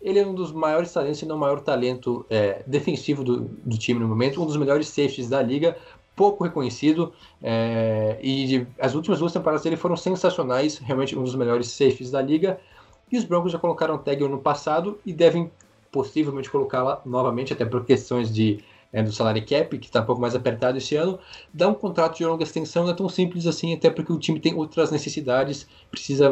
Ele é um dos maiores talentos, se não o maior talento é, defensivo do, do time no momento, um dos melhores safeties da liga, pouco reconhecido. É, e as últimas duas temporadas dele foram sensacionais, realmente um dos melhores safeties da liga. E os Broncos já colocaram tag no passado e devem possivelmente colocá-la novamente, até por questões de é, do salário cap, que está um pouco mais apertado esse ano, dar um contrato de longa extensão não é tão simples assim, até porque o time tem outras necessidades, precisa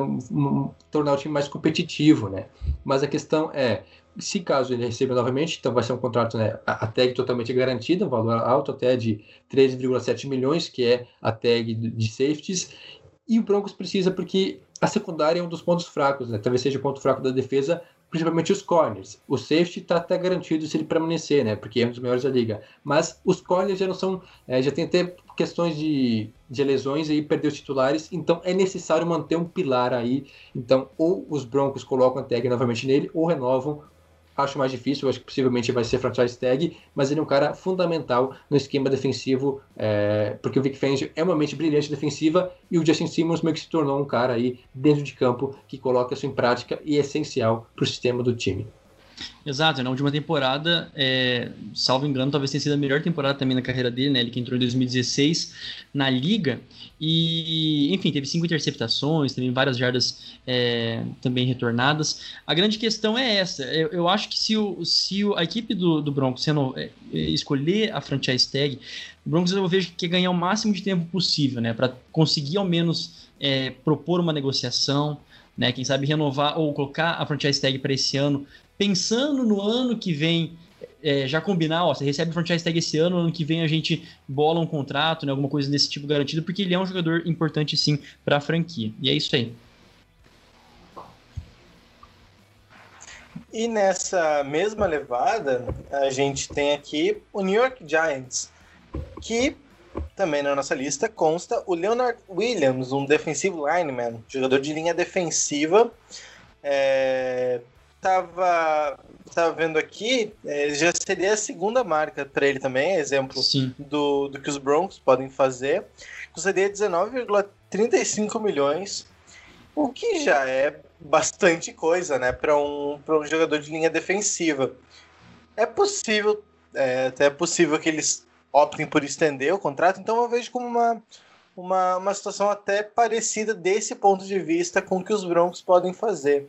tornar o time mais competitivo, né? Mas a questão é, se caso ele receba novamente, então vai ser um contrato, né, a tag totalmente garantida, um valor alto até de 13,7 milhões, que é a tag de safeties, e o Broncos precisa porque a secundária é um dos pontos fracos, né? talvez seja o ponto fraco da defesa, principalmente os corners. O safety está até garantido se ele permanecer, né? Porque é um dos melhores da liga. Mas os corners já não são. É, já tem até questões de, de lesões e perder os titulares, então é necessário manter um pilar aí. Então, ou os Broncos colocam a tag novamente nele, ou renovam acho mais difícil, acho que possivelmente vai ser franchise tag, mas ele é um cara fundamental no esquema defensivo, é, porque o Vic Fangio é uma mente brilhante defensiva e o Justin Simmons meio que se tornou um cara aí dentro de campo que coloca isso em prática e é essencial para o sistema do time. Exato, na última temporada, é, salvo engano, talvez tenha sido a melhor temporada também na carreira dele, né? Ele que entrou em 2016 na liga e, enfim, teve cinco interceptações, teve várias jardas é, também retornadas. A grande questão é essa: eu, eu acho que se, o, se o, a equipe do, do Broncos sendo, é, escolher a franchise tag, o Broncos eu vejo que quer ganhar o máximo de tempo possível, né? Para conseguir ao menos é, propor uma negociação. Né, quem sabe renovar ou colocar a franchise tag para esse ano pensando no ano que vem, é, já combinar, ó, você recebe o franchise tag esse ano, no ano que vem a gente bola um contrato, né, alguma coisa desse tipo garantido, porque ele é um jogador importante sim para a franquia. E é isso aí. E nessa mesma levada, a gente tem aqui o New York Giants, que também na nossa lista consta o Leonard Williams, um defensivo lineman, jogador de linha defensiva. É, tava, tava vendo aqui, é, já seria a segunda marca para ele também, exemplo do, do que os Broncos podem fazer. Custaria 19,35 milhões, o que já é bastante coisa, né, para um, um jogador de linha defensiva. É possível, é, até é possível que eles optem por estender o contrato, então eu vejo como uma, uma, uma situação até parecida desse ponto de vista com o que os Broncos podem fazer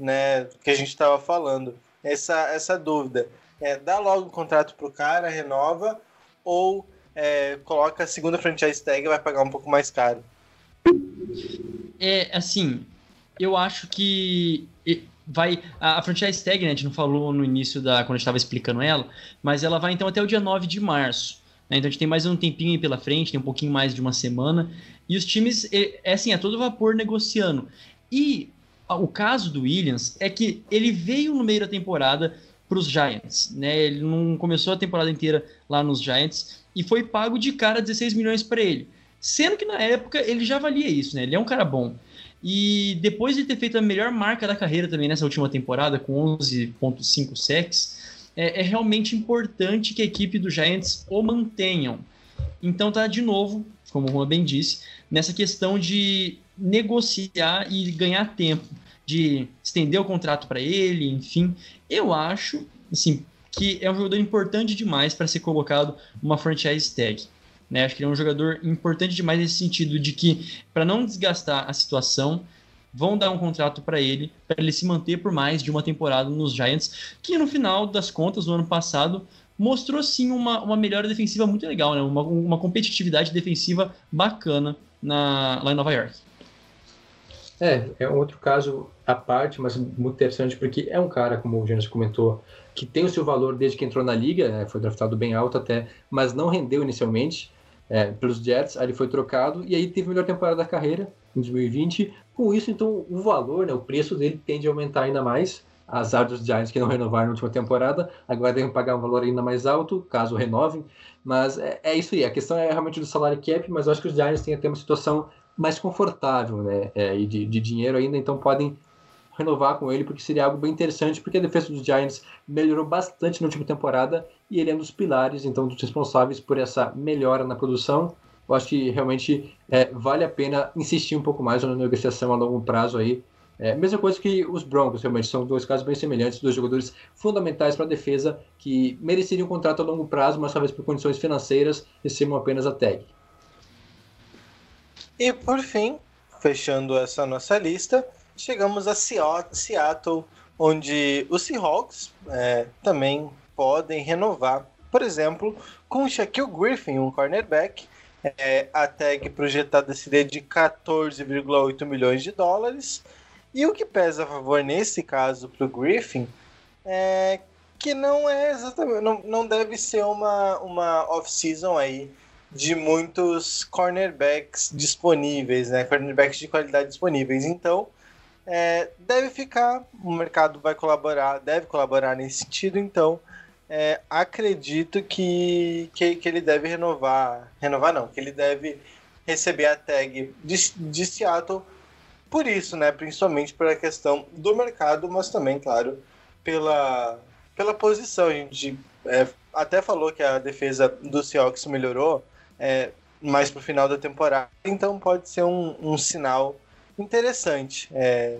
né, que a gente estava falando. Essa, essa dúvida. É, dá logo o contrato pro cara, renova, ou é, coloca a segunda franchise tag e vai pagar um pouco mais caro? É, assim, eu acho que vai. A, a franchise tag, né, a gente não falou no início da. quando a gente estava explicando ela, mas ela vai então até o dia 9 de março. Né, então a gente tem mais um tempinho aí pela frente, tem um pouquinho mais de uma semana. E os times, é, é assim, é todo vapor negociando. E o caso do Williams é que ele veio no meio da temporada para os Giants, né? Ele não começou a temporada inteira lá nos Giants e foi pago de cara 16 milhões para ele, sendo que na época ele já valia isso, né? Ele é um cara bom. E depois de ter feito a melhor marca da carreira também nessa última temporada, com 11.5 sacks, é, é realmente importante que a equipe do Giants o mantenham. Então tá de novo, como o Juan bem disse, nessa questão de negociar e ganhar tempo, de estender o contrato para ele, enfim. Eu acho, assim, que é um jogador importante demais para ser colocado uma franchise tag. Né? Acho que ele é um jogador importante demais nesse sentido de que, para não desgastar a situação, vão dar um contrato para ele, para ele se manter por mais de uma temporada nos Giants, que no final das contas, no ano passado, mostrou sim uma, uma melhora defensiva muito legal, né? uma, uma competitividade defensiva bacana na, lá em Nova York. É, é um outro caso à parte, mas muito interessante, porque é um cara, como o Gênesis comentou, que tem o seu valor desde que entrou na liga, né, foi draftado bem alto até, mas não rendeu inicialmente é, pelos Jets, aí ele foi trocado e aí teve a melhor temporada da carreira em 2020. Com isso, então, o valor, né, o preço dele tende a aumentar ainda mais. Azar dos Giants que não renovaram na última temporada, agora devem pagar um valor ainda mais alto, caso renovem. Mas é, é isso aí, a questão é realmente do salário cap, mas eu acho que os Giants têm até uma situação mais confortável, né? É, e de, de dinheiro ainda, então podem renovar com ele, porque seria algo bem interessante, porque a defesa dos Giants melhorou bastante na última temporada e ele é um dos pilares, então, dos responsáveis por essa melhora na produção. Eu acho que realmente é, vale a pena insistir um pouco mais na negociação a longo prazo aí. É, mesma coisa que os Broncos, realmente, são dois casos bem semelhantes, dois jogadores fundamentais para a defesa que mereceriam um contrato a longo prazo, mas talvez por condições financeiras recebam apenas a tag. E por fim, fechando essa nossa lista, chegamos a Seattle, onde os Seahawks é, também podem renovar, por exemplo, com Shaquille Griffin, um cornerback, é, a tag projetada seria de 14,8 milhões de dólares. E o que pesa a favor nesse caso para o Griffin é que não é exatamente, não, não deve ser uma, uma off-season aí de muitos cornerbacks disponíveis, né? Cornerbacks de qualidade disponíveis. Então, é, deve ficar, o mercado vai colaborar, deve colaborar nesse sentido, então é, acredito que, que, que, ele deve renovar, renovar não, que ele deve receber a tag de, de Seattle por isso, né, principalmente pela questão do mercado, mas também, claro, pela, pela posição. A gente é, até falou que a defesa do Seahawks melhorou é, mais pro final da temporada, então pode ser um, um sinal interessante é,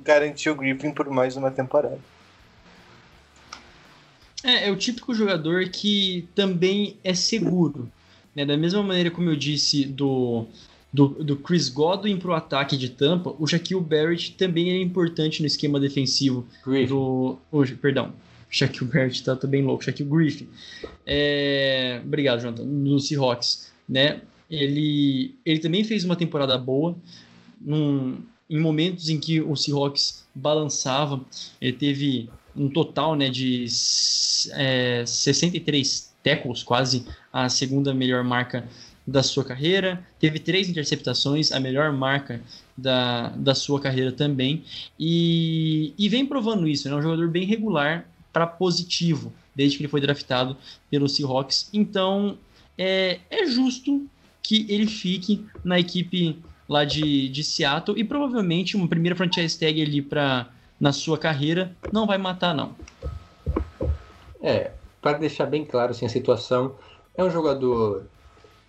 garantir o Griffin por mais uma temporada. É, é o típico jogador que também é seguro. Né? Da mesma maneira como eu disse do, do, do Chris Godwin para o ataque de Tampa, o Shaquille Barrett também é importante no esquema defensivo Griffin. do. Oh, perdão, Shaquille Barrett tá, tá bem louco, Shaquille Griffin. É, obrigado, Jonathan. No Seahawks, né? Ele, ele também fez uma temporada boa. Num, em momentos em que o Seahawks balançava, ele teve um total né, de é, 63 tackles, quase a segunda melhor marca da sua carreira. Teve três interceptações, a melhor marca da, da sua carreira também. E, e vem provando isso, é né? um jogador bem regular para positivo, desde que ele foi draftado pelo Seahawks. Então é, é justo que ele fique na equipe lá de, de Seattle e provavelmente uma primeira franchise tag ali para na sua carreira não vai matar não. É, para deixar bem claro assim, a situação, é um jogador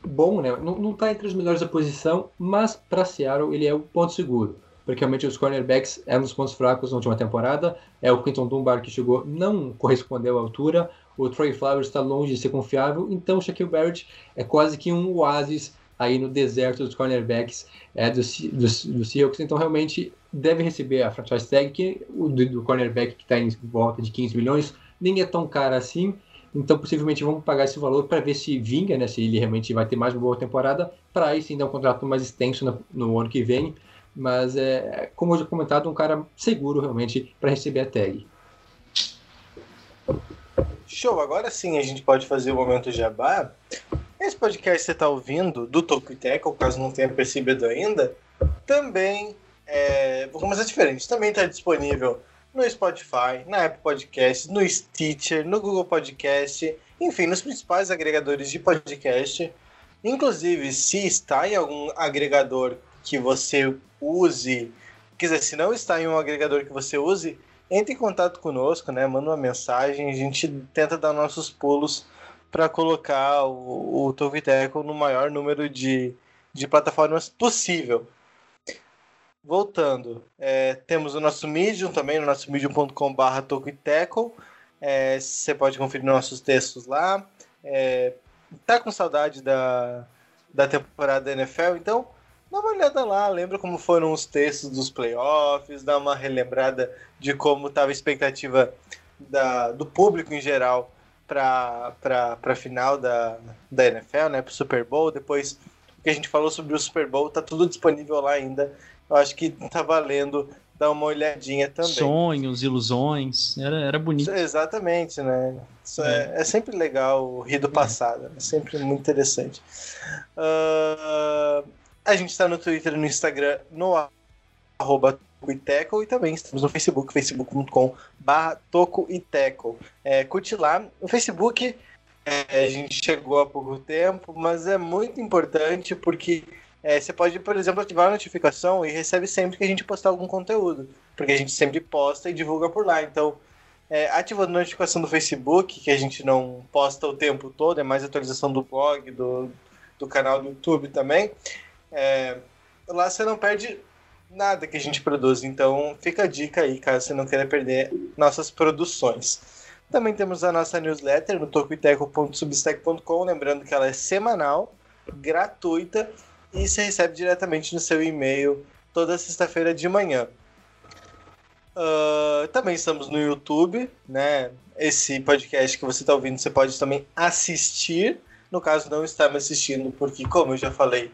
bom, né? Não, não tá entre os melhores da posição, mas para Seattle ele é o ponto seguro. Porque realmente os cornerbacks eram os pontos fracos na última temporada. É o Quinton Dunbar que chegou, não correspondeu à altura. O Troy Flowers está longe de ser confiável. Então o Shaquille Barrett é quase que um oásis aí no deserto dos cornerbacks é, do, do, do Seahawks. Então realmente deve receber a franchise tag, que do, do cornerback que está em volta de 15 milhões nem é tão caro assim. Então, possivelmente vamos pagar esse valor para ver se vinga, né? Se ele realmente vai ter mais uma boa temporada, para aí sim dar um contrato mais extenso no, no ano que vem. Mas, é, como eu já comentado, um cara seguro realmente para receber a tag. Show, agora sim a gente pode fazer o momento jabá. Esse podcast que você está ouvindo, do Tokiteco, caso não tenha percebido ainda, também, é, vou começar diferente, também está disponível no Spotify, na Apple Podcast, no Stitcher, no Google Podcast, enfim, nos principais agregadores de podcast. Inclusive, se está em algum agregador que você use, quer dizer, se não está em um agregador que você use, entre em contato conosco, né? Manda uma mensagem, a gente tenta dar nossos pulos para colocar o, o Tokiteco no maior número de, de plataformas possível. Voltando, é, temos o nosso Medium também, no nosso medium.com.br Tocoiteco. É, você pode conferir nossos textos lá. É, tá com saudade da, da temporada da NFL? Então, dá uma olhada lá, lembra como foram os textos dos playoffs, dá uma relembrada de como estava a expectativa da, do público em geral para a final da, da NFL, né, para o Super Bowl. Depois, o que a gente falou sobre o Super Bowl, tá tudo disponível lá ainda eu acho que tá valendo dar uma olhadinha também. Sonhos, ilusões, era, era bonito. Exatamente, né? É, é, sempre legal rir do passado, é sempre muito interessante. Uh, a gente está no Twitter e no Instagram, no arroba Tocoiteco e também estamos no Facebook, facebook.com barra Tocoiteco. É, curte lá. O Facebook, é, a gente chegou há pouco tempo, mas é muito importante porque é, você pode, por exemplo, ativar a notificação e recebe sempre que a gente postar algum conteúdo. Porque a gente sempre posta e divulga por lá. Então, é, ativando a notificação do Facebook, que a gente não posta o tempo todo, é mais atualização do blog, do, do canal do YouTube também. É, lá você não perde nada que a gente produz. Então, fica a dica aí, caso você não queira perder nossas produções. Também temos a nossa newsletter no tocoiteco.substack.com, lembrando que ela é semanal, gratuita e você recebe diretamente no seu e-mail toda sexta-feira de manhã. Uh, também estamos no YouTube, né? Esse podcast que você está ouvindo, você pode também assistir. No caso, não está me assistindo, porque, como eu já falei,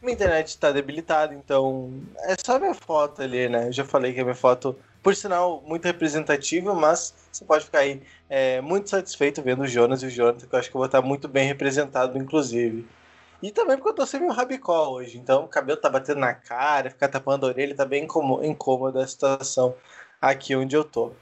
minha internet está debilitada, então é só minha foto ali, né? Eu já falei que a minha foto, por sinal, muito representativa, mas você pode ficar aí é, muito satisfeito vendo o Jonas e o Jonathan, que eu acho que eu vou estar muito bem representado, inclusive. E também porque eu tô sem meu rabicó hoje. Então o cabelo tá batendo na cara, ficar tapando a orelha, tá bem incômoda a situação aqui onde eu tô.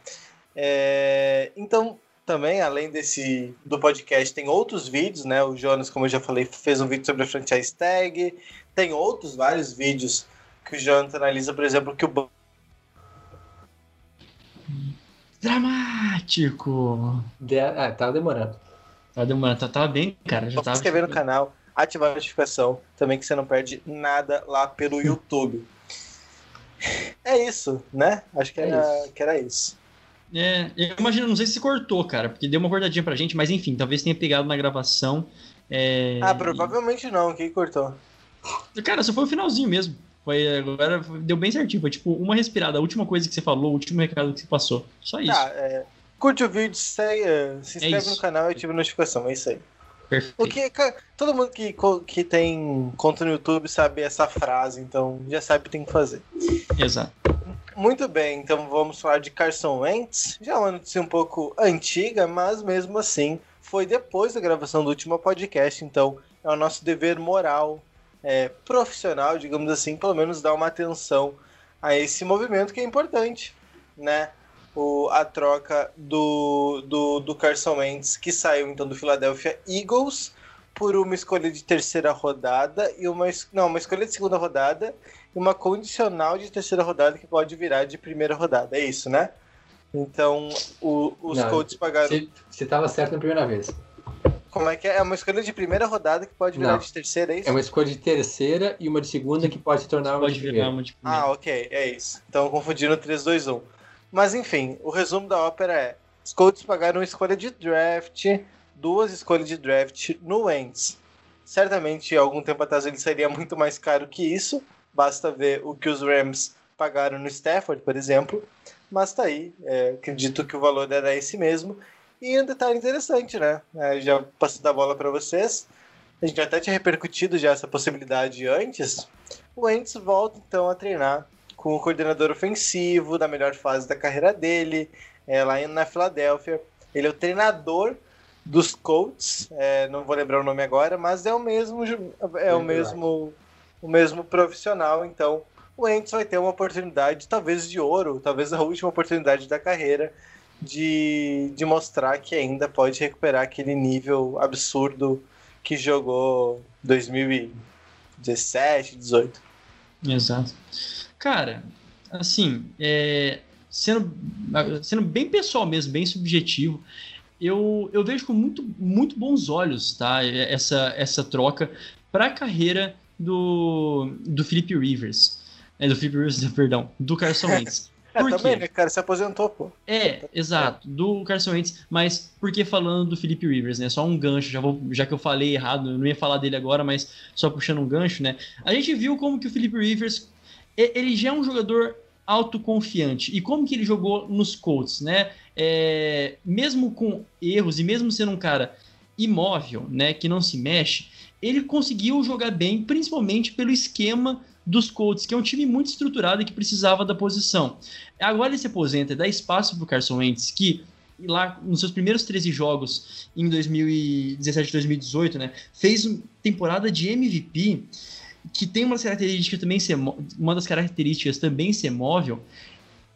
É, então, também, além desse do podcast, tem outros vídeos, né? O Jonas, como eu já falei, fez um vídeo sobre a franchise tag. Tem outros vários vídeos que o Jonas analisa, por exemplo, que o Dramático! De... Ah, tava demorando. Tava demorando, tá, tava bem, cara. Já tava... se inscrever no canal, ativar a notificação, também que você não perde nada lá pelo YouTube. É isso, né? Acho que É era, isso. que era isso. É, eu imagino, não sei se cortou, cara, porque deu uma cortadinha pra gente, mas enfim, talvez tenha pegado na gravação. É... Ah, provavelmente não, quem cortou? Cara, só foi o finalzinho mesmo. Foi agora, deu bem certinho. Foi tipo uma respirada, a última coisa que você falou, o último recado que você passou. Só isso. Tá, é, curte o vídeo, segue, se inscreve isso. no canal e ativa a notificação, é isso aí. Perfeito. O que, todo mundo que, que tem conta no YouTube sabe essa frase, então já sabe o que tem que fazer. Exato. Muito bem, então vamos falar de Carson Wentz. Já é uma notícia um pouco antiga, mas mesmo assim foi depois da gravação do último podcast, então é o nosso dever moral, é, profissional, digamos assim, pelo menos dar uma atenção a esse movimento que é importante, né? O, a troca do, do, do Carson Wentz, que saiu então do Philadelphia Eagles por uma escolha de terceira rodada e uma, não, uma escolha de segunda rodada e uma condicional de terceira rodada que pode virar de primeira rodada. É isso, né? Então, o- os Não, Colts pagaram. Você, você tava certo na primeira vez. Como é que é? É uma escolha de primeira rodada que pode virar Não. de terceira, é isso? É uma escolha de terceira e uma de segunda que pode se tornar uma Pode de virar primeira. uma de Ah, ok, é isso. Então confundindo 3, 2, 1. Mas enfim, o resumo da ópera é: os Colts pagaram uma escolha de draft, duas escolhas de draft no Wentz. Certamente, algum tempo atrás ele seria muito mais caro que isso. Basta ver o que os Rams pagaram no Stafford, por exemplo. Mas tá aí, é, acredito que o valor era esse mesmo. E um detalhe interessante, né? É, já passo da bola para vocês. A gente até tinha repercutido já essa possibilidade antes. O Wentz volta então a treinar com o coordenador ofensivo da melhor fase da carreira dele, é, lá em- na Filadélfia. Ele é o treinador dos Colts, é, não vou lembrar o nome agora, mas é o mesmo é o mesmo o mesmo profissional, então o Wentz vai ter uma oportunidade, talvez de ouro, talvez a última oportunidade da carreira de, de mostrar que ainda pode recuperar aquele nível absurdo que jogou 2017, 18. Exato. Cara, assim, é, sendo, sendo bem pessoal mesmo, bem subjetivo, eu, eu vejo com muito, muito bons olhos, tá? Essa, essa troca para a carreira do, do Felipe Rivers. É, do Felipe Rivers, perdão, do Carson Wentz. É, Por também, quê? né, cara? Se aposentou, pô. É, exato, do Carson Wentz, mas por que falando do Felipe Rivers, né? Só um gancho, já, vou, já que eu falei errado, eu não ia falar dele agora, mas só puxando um gancho, né? A gente viu como que o Felipe Rivers, ele já é um jogador autoconfiante, e como que ele jogou nos Colts, né? É, mesmo com erros e mesmo sendo um cara imóvel, né, que não se mexe, ele conseguiu jogar bem, principalmente pelo esquema dos Colts, que é um time muito estruturado e que precisava da posição. Agora ele se aposenta e dá espaço para o Carson Wentz, que lá nos seus primeiros 13 jogos em 2017 2018, né, fez temporada de MVP que tem uma característica também ser uma das características também ser móvel.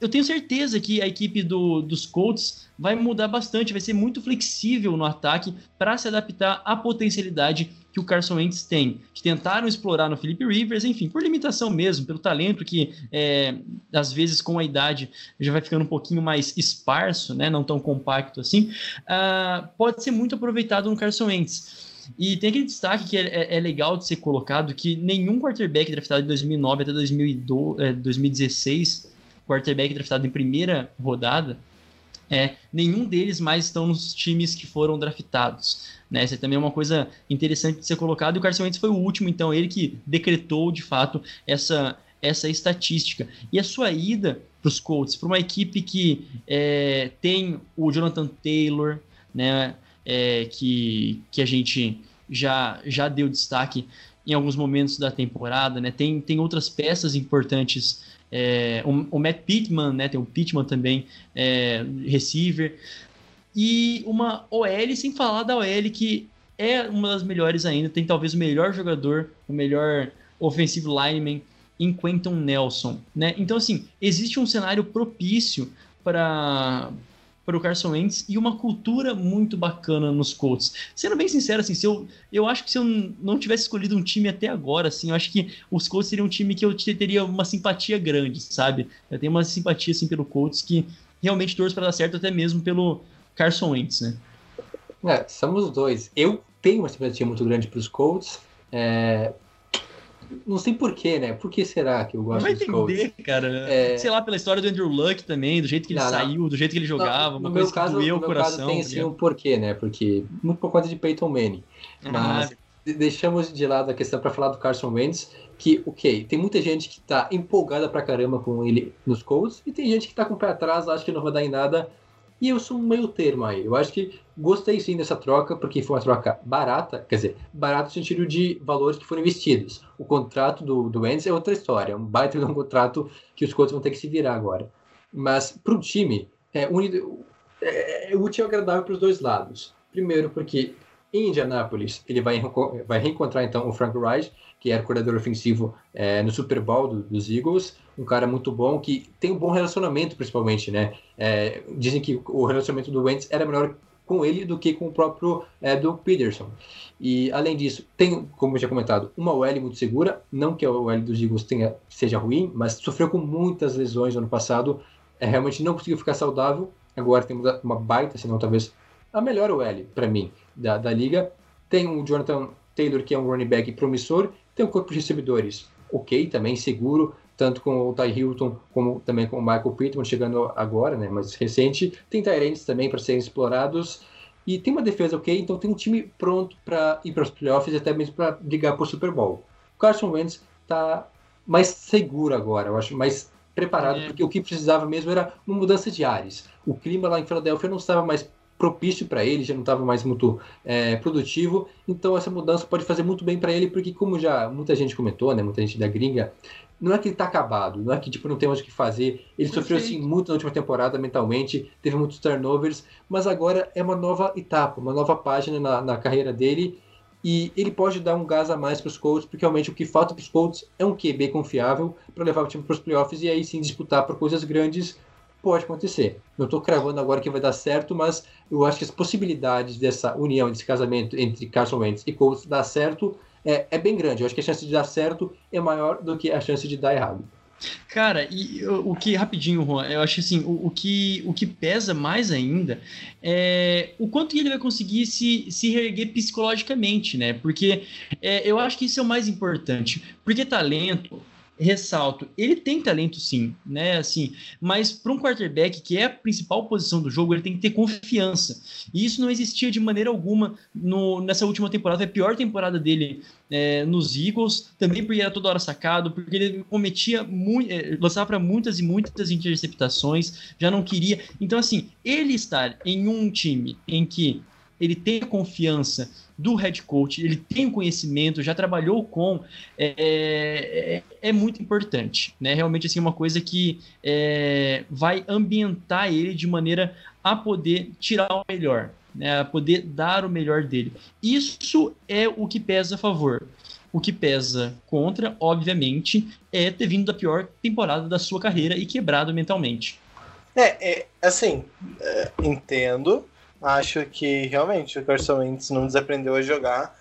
Eu tenho certeza que a equipe do, dos Colts vai mudar bastante, vai ser muito flexível no ataque para se adaptar à potencialidade que o Carson Wentz tem, que tentaram explorar no Felipe Rivers, enfim, por limitação mesmo, pelo talento que é, às vezes com a idade já vai ficando um pouquinho mais esparso, né, não tão compacto assim, ah, pode ser muito aproveitado no Carson Wentz. E tem aquele destaque que é, é- é legal de ser colocado, que nenhum quarterback draftado de 2009 até 2012, é, 2016, quarterback draftado em primeira rodada, é, nenhum deles mais estão nos times que foram draftados. Né? Essa também é uma coisa interessante de ser colocado. E o Carson Wentz foi o último, então, ele que decretou de fato essa, essa estatística. E a sua ida para os Colts, para uma equipe que é, tem o Jonathan Taylor, né? É, que, que a gente já, já deu destaque em alguns momentos da temporada, né? Tem, tem outras peças importantes. É, o, o Matt Pittman, né? Tem o Pittman também, é, receiver. E uma OL, sem falar da OL, que é uma das melhores ainda. Tem talvez o melhor jogador, o melhor offensive lineman em Quentin Nelson, né? Então, assim, existe um cenário propício para para o Carson Wentz e uma cultura muito bacana nos Colts. Sendo bem sincero, assim, se eu, eu acho que se eu não tivesse escolhido um time até agora, assim, eu acho que os Colts seriam um time que eu teria uma simpatia grande, sabe? Eu tenho uma simpatia, assim, pelo Colts que realmente torço para dar certo até mesmo pelo Carson Wentz, né? É, somos os dois. Eu tenho uma simpatia muito grande para os Colts. É, não sei porquê, né? Por que será que eu gosto Vai dos entender, cara. É... Sei lá, pela história do Andrew Luck também, do jeito que ele Não, não. saiu, do jeito que ele jogava, uma no coisa meu caso, que doeu o coração. caso tem tá assim um porquê, né? Porque muito por conta de Peyton Manning. Mas Ah, de- deixamos de lado a questão para falar do Carson Wentz, que, ok, tem muita gente que tá empolgada pra caramba com ele nos Colts, e tem gente que tá com o pé atrás, acha que não vai dar em nada, e eu sou um meio termo aí. Eu acho que gostei sim dessa troca, porque foi uma troca barata, quer dizer, barata no sentido de valores que foram investidos. O contrato do, do Wentz é outra história, é um baita de um contrato que os Colts vão ter que se virar agora. Mas para o time, é, uni- é, é útil e agradável para os dois lados. Primeiro, porque em Indianápolis ele vai, vai reencontrar então o Frank Reich, que era coordenador ofensivo é, no Super Bowl do- dos Eagles, um cara muito bom que tem um bom relacionamento, principalmente, né? É, dizem que o relacionamento do Wentz era melhor com ele do que com o próprio é, do Peterson. E além disso, tem, como eu já comentado, uma OL muito segura, não que a OL dos Eagles tenha, seja ruim, mas sofreu com muitas lesões no ano passado, é, realmente não conseguiu ficar saudável. Agora tem uma uma baita, se não talvez a melhor OL para mim da, da liga. Tem o Jonathan Taylor, que é um running back promissor, tem um corpo de recebedores ok também, seguro, tanto com o Ty Hilton como também com o Michael Pittman chegando agora, né, mais recente. Tem Tyrants também para serem explorados. E tem uma defesa ok, então tem um time pronto para ir para os playoffs e até mesmo para brigar por Super Bowl. O Carson Wentz está mais seguro agora, eu acho, mais preparado, É. porque o que precisava mesmo era uma mudança de ares. O clima lá em Filadélfia não estava mais propício para ele, já não estava mais muito é, produtivo, então essa mudança pode fazer muito bem para ele, porque como já muita gente comentou, né, muita gente da gringa, não é que ele tá acabado, não é que tipo não tem mais o que fazer. Ele sofreu assim Perfeito. muito na última temporada mentalmente, teve muitos turnovers, mas agora é uma nova etapa, uma nova página na, na carreira dele e ele pode dar um gás a mais para os Colts, porque realmente o que falta para os Colts é um QB confiável para levar o time para os playoffs e aí sim disputar por coisas grandes. Pode acontecer. Não estou cravando agora que vai dar certo, mas eu acho que as possibilidades dessa união, desse casamento entre Carson Wentz e Colts dar certo é, é bem grande. Eu acho que a chance de dar certo é maior do que a chance de dar errado. Cara, e o que, rapidinho, Juan, eu acho assim, o, o que, o que pesa mais ainda é o quanto ele vai conseguir se, se reerguer psicologicamente, né? Porque é, eu acho que isso é o mais importante. Porque talento, ressalto, ele tem talento sim, né? Assim, mas para um quarterback, que é a principal posição do jogo, ele tem que ter confiança. E isso não existia de maneira alguma no, nessa última temporada. Foi a pior temporada dele é, nos Eagles, também porque era toda hora sacado, porque ele cometia muito, lançava para muitas e muitas interceptações, já não queria. Então, assim, ele estar em um time em que ele tem a confiança do head coach, ele tem o conhecimento, já trabalhou com, é, é, é muito importante, né? Realmente, assim, uma coisa que é, vai ambientar ele de maneira a poder tirar o melhor, né? A poder dar o melhor dele. Isso é o que pesa a favor. O que pesa contra, obviamente, é ter vindo da pior temporada da sua carreira e quebrado mentalmente. É, é assim, é, entendo. Acho que realmente o Carson Wentz não desaprendeu a jogar,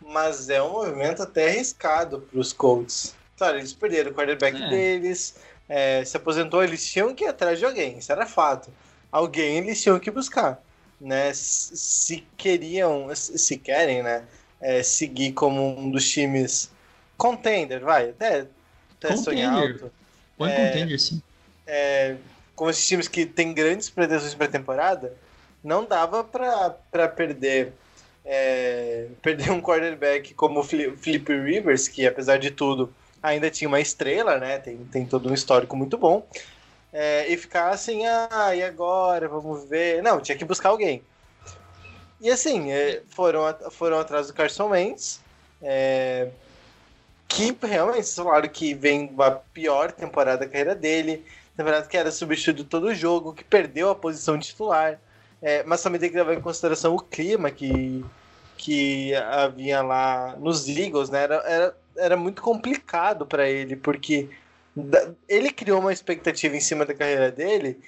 mas é um movimento até arriscado para os Colts. Claro, eles perderam o quarterback É. deles, é, se aposentou, eles tinham que ir atrás de alguém, isso era fato. Alguém eles tinham que buscar, né? Se queriam, se querem, né? é, seguir como um dos times contender, vai, até, até sonhar alto Põe É. contender, sim. como esses times que têm grandes pretensões para a temporada, não dava para perder é, perder um quarterback como o Felipe Rivers, que apesar de tudo ainda tinha uma estrela, né? Tem, tem todo um histórico muito bom. é, e ficar assim, ah, e agora? Vamos ver. Não, tinha que buscar alguém. E assim, é, foram, foram atrás do Carson Wentz, é, que realmente falaram que vem a pior temporada da carreira dele, temporada que era substituído todo jogo, que perdeu a posição titular, é, mas também tem que levar em consideração o clima que, que havia lá nos Eagles, né? Era, era, era muito complicado para ele, porque ele criou uma expectativa em cima da carreira dele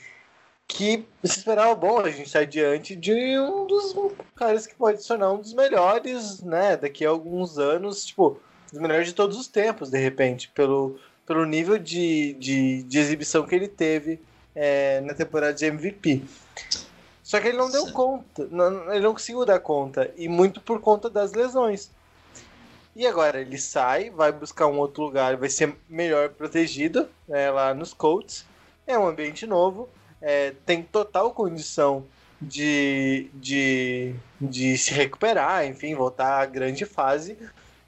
que se esperava bom a gente estar diante de um dos caras que pode tornar um dos melhores, né? Daqui a alguns anos, tipo, dos melhores de todos os tempos, de repente, pelo, pelo nível de, de, de exibição que ele teve é, na temporada de MVP. Só que ele não deu conta, não, ele não conseguiu dar conta, e muito por conta das lesões. E agora ele sai, vai buscar um outro lugar, vai ser melhor protegido né, lá nos Colts. É um ambiente novo, é, tem total condição de, de, de se recuperar, enfim, voltar à grande fase,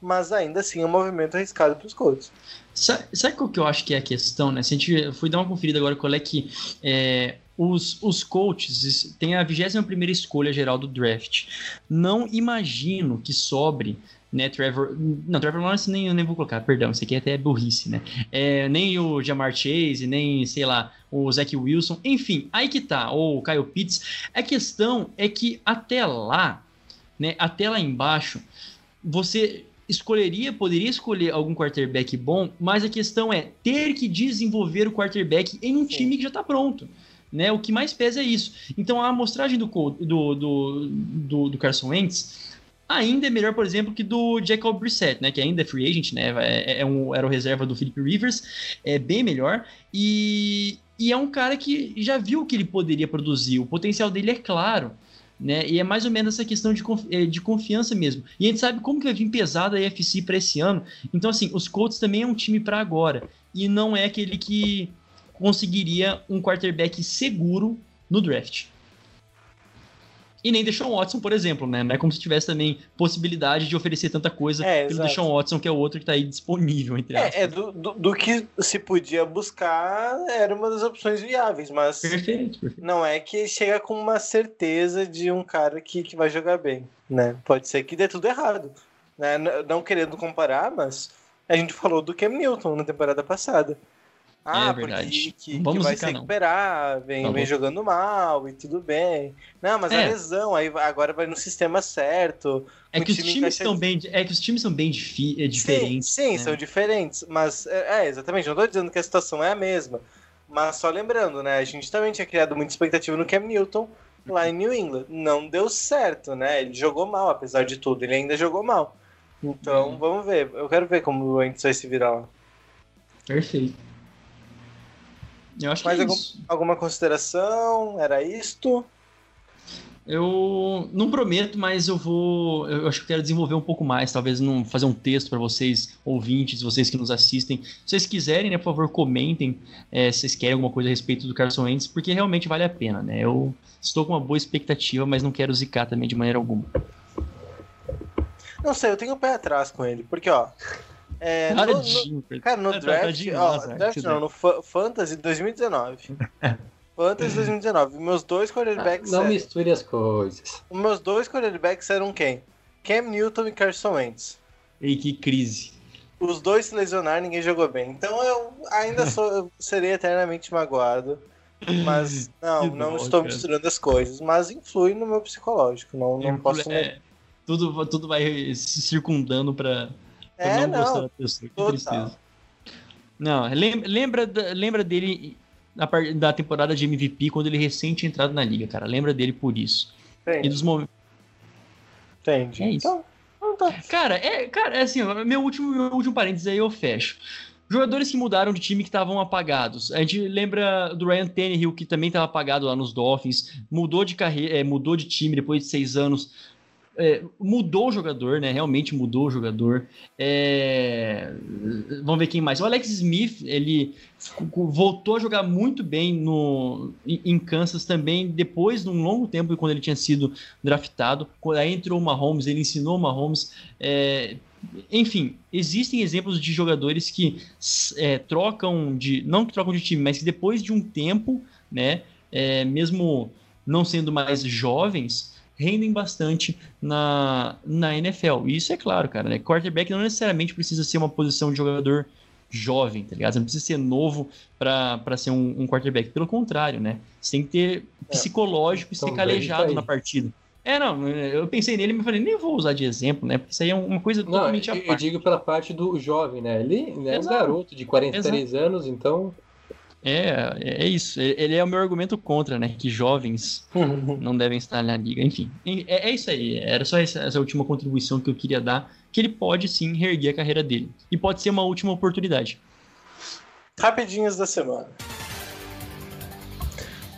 mas ainda assim é um movimento arriscado para os Colts. Sabe, sabe qual que eu acho que é a questão, né? Se a gente foi dar uma conferida agora qual é que é, os, os coaches têm a 21 escolha geral do draft. Não imagino que sobre né, Trevor. Não, Trevor Lawrence nem, eu nem vou colocar, perdão, isso aqui é até burrice, né? É, nem o Jamar Chase, nem, sei lá, o Zach Wilson, enfim, aí que tá, ou o Kyle Pitts. A questão é que até lá, né, até lá embaixo, você escolheria, poderia escolher algum quarterback bom, mas a questão é ter que desenvolver o quarterback em um time que já está pronto. Né? O que mais pesa é isso. Então a amostragem do, do, do, do, do Carson Wentz ainda é melhor, por exemplo, que do Jacob Brissett, né? Que ainda é free agent, né? É, é um, era o reserva do Philip Rivers, é bem melhor. E, e é um cara que já viu o que ele poderia produzir. O potencial dele é claro. Né? E é mais ou menos essa questão de, eh, de confiança mesmo. E a gente sabe como que vai vir pesado a AFC para esse ano. Então, assim, os Colts também é um time para agora. E não é aquele que conseguiria um quarterback seguro no draft. E nem Deshaun Watson, por exemplo, né? Não é como se tivesse também possibilidade de oferecer tanta coisa é, pelo Deshaun Watson, que é o outro que está aí disponível, entre aspas. É, é do, do, do, que se podia buscar, era uma das opções viáveis, mas perfeito, perfeito. não é que chega com uma certeza de um cara que, que vai jogar bem, né? Pode ser que dê tudo errado. Né? Não querendo comparar, mas a gente falou do Cam Newton na temporada passada. Ah, é porque que, Vamos que vai se recuperar, vem, tá vem jogando mal e tudo bem. Não, mas é. a lesão, aí agora vai no sistema certo. É que, os times são bem, é que os times são bem é diferentes. Sim, sim né? são diferentes. Mas, é, é, exatamente, não tô dizendo que a situação é a mesma. Mas só lembrando, né? A gente também tinha criado muita expectativa no Cam Newton lá em New England. Não deu certo, né? Ele jogou mal, apesar de tudo. Ele ainda jogou mal. Então, hum. vamos ver. Eu quero ver como o Ents vai se virar lá. Perfeito. Eu acho Mais que é algum, alguma consideração? Era isto? Eu não prometo, mas eu vou. Eu acho que quero desenvolver um pouco mais, talvez não fazer um texto para vocês, ouvintes, vocês que nos assistem. Se vocês quiserem, né, por favor, comentem é, se vocês querem alguma coisa a respeito do Carson Wentz, porque realmente vale a pena, né? Eu estou com uma boa expectativa, mas não quero zicar também de maneira alguma. Não sei, eu tenho o um pé atrás com ele, porque ó, é, no, no, cara, no draft, ó, draft não, no Fantasy 2019. Fantasy 2019. Meus dois quarterbacks. Não eram... misture as coisas. Os meus dois quarterbacks eram quem? Cam Newton e Carson Wentz. E que crise. Os dois se lesionaram, ninguém jogou bem. Então eu ainda sou, eu serei eternamente magoado. Mas não, não estou cara. misturando as coisas. Mas influi no meu psicológico. Não, não posso. É, tudo, tudo vai se circundando para é, não, não. da pessoa. Que tristeza. Não, lembra, lembra dele na da temporada de MVP quando ele recente tinha entrado na liga, cara. Lembra dele por isso. Entendi. E dos momentos. Entendi. É isso. Então, então tá. Cara, é, cara, é assim, meu último, meu último parênteses aí eu fecho. Jogadores que mudaram de time que estavam apagados. A gente lembra do Ryan Tannehill, que também estava apagado lá nos Dolphins, mudou de carreira, é, mudou de time depois de seis anos, é, mudou o jogador, né? Realmente mudou o jogador. É... Vamos ver quem mais. O Alex Smith, ele voltou a jogar muito bem no, em Kansas também, depois de um longo tempo, quando ele tinha sido draftado. Aí entrou o Mahomes, ele ensinou o Mahomes. É... Enfim, existem exemplos de jogadores que é, trocam de. Não que trocam de time, mas que depois de um tempo, né? É, mesmo não sendo mais jovens, rendem bastante na, na NFL. E isso é claro, cara, né? Quarterback não necessariamente precisa ser uma posição de jogador jovem, tá ligado? Você não precisa ser novo para ser um, um, quarterback. Pelo contrário, né? Você tem que ter é. psicológico e ser calejado na partida. É, não, eu pensei nele, mas falei, nem vou usar de exemplo, né? Porque isso aí é uma coisa Não, totalmente eu, à eu parte. digo pela parte do jovem, né? Ele, ele é um Exato. garoto de 43 anos, então. É, é isso. Ele é o meu argumento contra, né? Que jovens não devem estar na liga. Enfim, é, é isso aí. Era só essa, essa última contribuição que eu queria dar. Que ele pode sim reerguer a carreira dele. E pode ser uma última oportunidade. Rapidinhas da semana.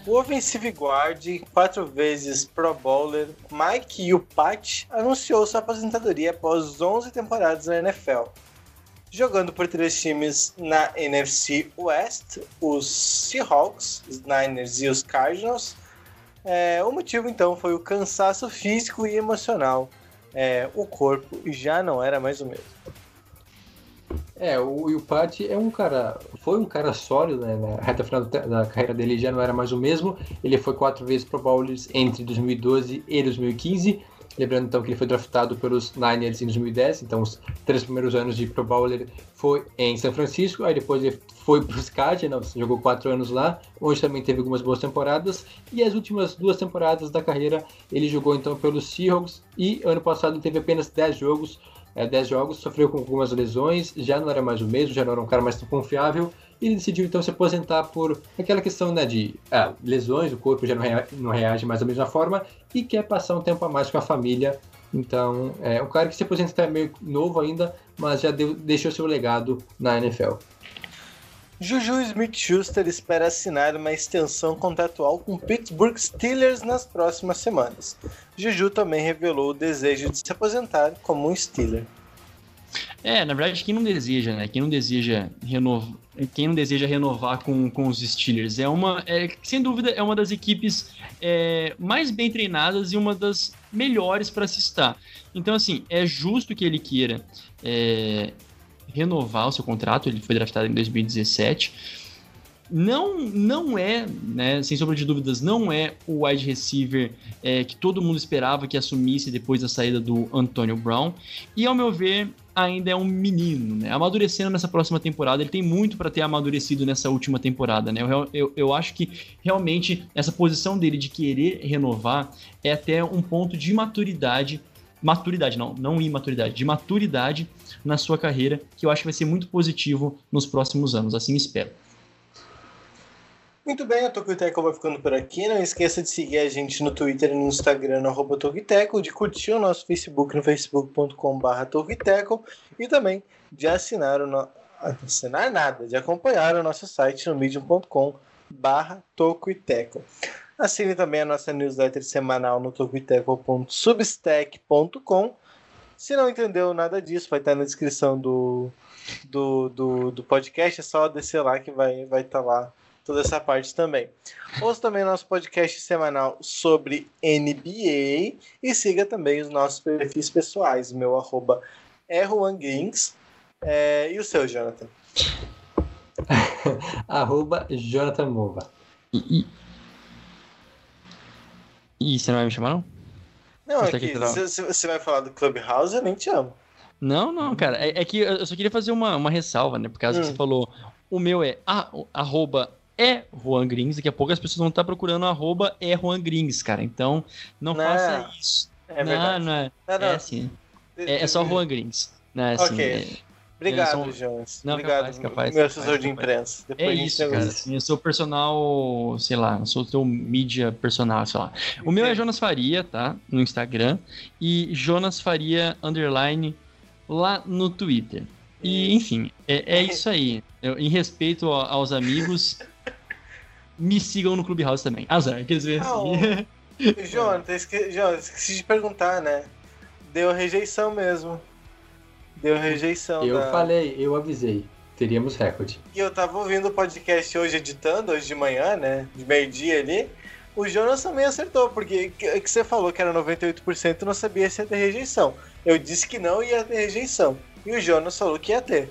O offensive guard, quatro vezes Pro Bowler, Mike Yupati, anunciou sua aposentadoria após 11 temporadas na NFL. Jogando por três times na NFC West, os Seahawks, os Niners e os Cardinals. É, o motivo então foi o cansaço físico e emocional. É, o corpo já não era mais o mesmo. É, o Yupati é um cara. Foi um cara sólido, né? Na reta final da da carreira dele já não era mais o mesmo. Ele foi quatro vezes Pro Bowlers entre 2012 e 2015. Lembrando então que ele foi draftado pelos Niners em 2010, então os três primeiros anos de Pro Bowler foi em São Francisco, aí depois ele foi para os Cardinals, jogou quatro anos lá, onde também teve algumas boas temporadas, e as últimas duas temporadas da carreira ele jogou então pelos Seahawks, e ano passado teve apenas 10 jogos, é, 10 jogos, sofreu com algumas lesões, já não era mais o mesmo, já não era um cara mais tão confiável, ele decidiu então se aposentar por aquela questão né, de ah, lesões, o corpo já não, rea- não reage mais da mesma forma, e quer passar um tempo a mais com a família. Então, é um cara que se aposenta até meio novo ainda, mas já deu- deixou seu legado na NFL. Juju Smith-Schuster espera assinar uma extensão contratual com Pittsburgh Steelers nas próximas semanas. Juju também revelou o desejo de se aposentar como um Steeler. É, na verdade, quem não deseja, né? Quem não deseja renovar, quem não deseja renovar com, com os Steelers é uma, é, sem dúvida, é uma das equipes é, mais bem treinadas e uma das melhores para se estar. Então, assim, é justo que ele queira é, renovar o seu contrato. Ele foi draftado em 2017. Não, não é, né, sem sombra de dúvidas, não é o wide receiver é, que todo mundo esperava que assumisse depois da saída do Antonio Brown. E, ao meu ver, ainda é um menino, né? Amadurecendo nessa próxima temporada, ele tem muito para ter amadurecido nessa última temporada, né? Eu, eu, eu acho que realmente essa posição dele de querer renovar é até um ponto de maturidade. Maturidade, não, não imaturidade, de maturidade na sua carreira, que eu acho que vai ser muito positivo nos próximos anos, assim espero. Muito bem, a Tocoiteco vai ficando por aqui. Não esqueça de seguir a gente no Twitter e no Instagram, no arroba de curtir o nosso Facebook no facebook.com.br Tocoiteco e também de assinar o no... assinar nada, de acompanhar o nosso site no medium.com barra Tocoiteco. Assine também a nossa newsletter semanal no tocoiteco.substack.com. Se não entendeu nada disso, vai estar na descrição do, do, do, do podcast. É só descer lá que vai estar vai tá lá toda essa parte também. Ouça também nosso podcast semanal sobre NBA e siga também os nossos perfis pessoais. O meu arroba é Juan. É, e o seu, Jonathan? arroba Jonathan Mova. E, e... e você não vai me chamar, não? Não, Você é que que você vai falar do Clubhouse, eu nem te amo. Não, não, cara. É, é que eu só queria fazer uma, uma ressalva, né? Por causa que Hum. você falou. O meu é a, arroba é Juan Grings. Daqui a pouco as pessoas vão estar procurando arroba é Juan Grings, cara. Então, não, Não, faça isso. É não, verdade. não é. Não, não. É assim. É, é só Juan Grings. Não é assim. Ok. é- Obrigado, Eles são- Jones. Não, Obrigado, capaz, capaz, meu capaz, assessor de capaz. imprensa. É Depois gente isso, cara. Assim, eu sou personal, sei lá, eu sou teu mídia personal, sei lá. O meu é Jonas Faria, tá? No Instagram. E Jonas Faria, underline, lá no Twitter. E, enfim, é, é isso aí. Eu, em respeito aos amigos, me sigam no Clubhouse também. Azar, quer dizer assim. Jonathan, esque... Jonathan, esqueci de perguntar, né? Deu rejeição mesmo. Deu rejeição. Eu da- falei, eu avisei. Teríamos recorde. E eu tava ouvindo o podcast hoje, editando, hoje de manhã, né? De meio-dia ali. O Jonas também acertou, porque que, que você falou que era 98%, eu não sabia se ia ter rejeição. Eu disse que não ia ter rejeição. E o Jonas falou que ia ter.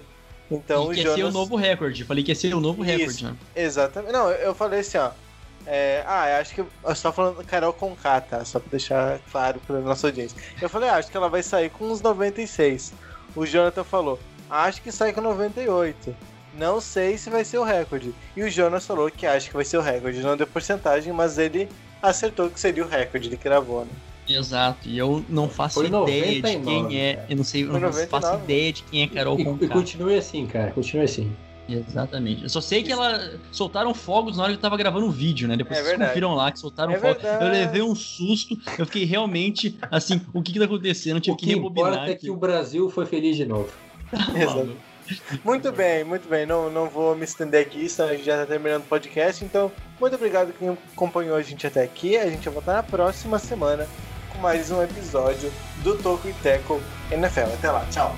Então e o que ia Jonas. ser o novo recorde. Falei que ia ser o novo Isso. recorde, né? Exatamente. Não, eu falei assim, ó. é, ah, eu acho que. Eu só falando Carol Conká, tá? Só pra deixar claro pra nossa audiência. Eu falei, ah, acho que ela vai sair com uns 96. O Jonathan falou, acho que sai com 98. Não sei se vai ser o recorde. E o Jonas falou que acha que vai ser o recorde. Não deu porcentagem, mas ele acertou que seria o recorde. Ele gravou, né? Exato, e eu não faço Foi ideia de 99, quem é. cara. Eu não sei, eu não faço 99. ideia de quem é Carol E, e Conká. continue assim, cara. Continue assim. Exatamente. Eu só sei que ela soltaram fogos na hora que eu tava gravando o vídeo, né? Depois É vocês confiram lá que soltaram É fogos. verdade. Eu levei um susto, eu fiquei realmente assim, o que que tá acontecendo? Eu tive O que que rebobinar. importa é que o Brasil foi feliz de novo. Exato. Muito bem, muito bem. Não, não vou me estender aqui, senão a gente já tá terminando o podcast. Então, muito obrigado quem acompanhou a gente até aqui. A gente vai voltar na próxima semana mais um episódio do Toco e Teco NFL. Até lá, tchau.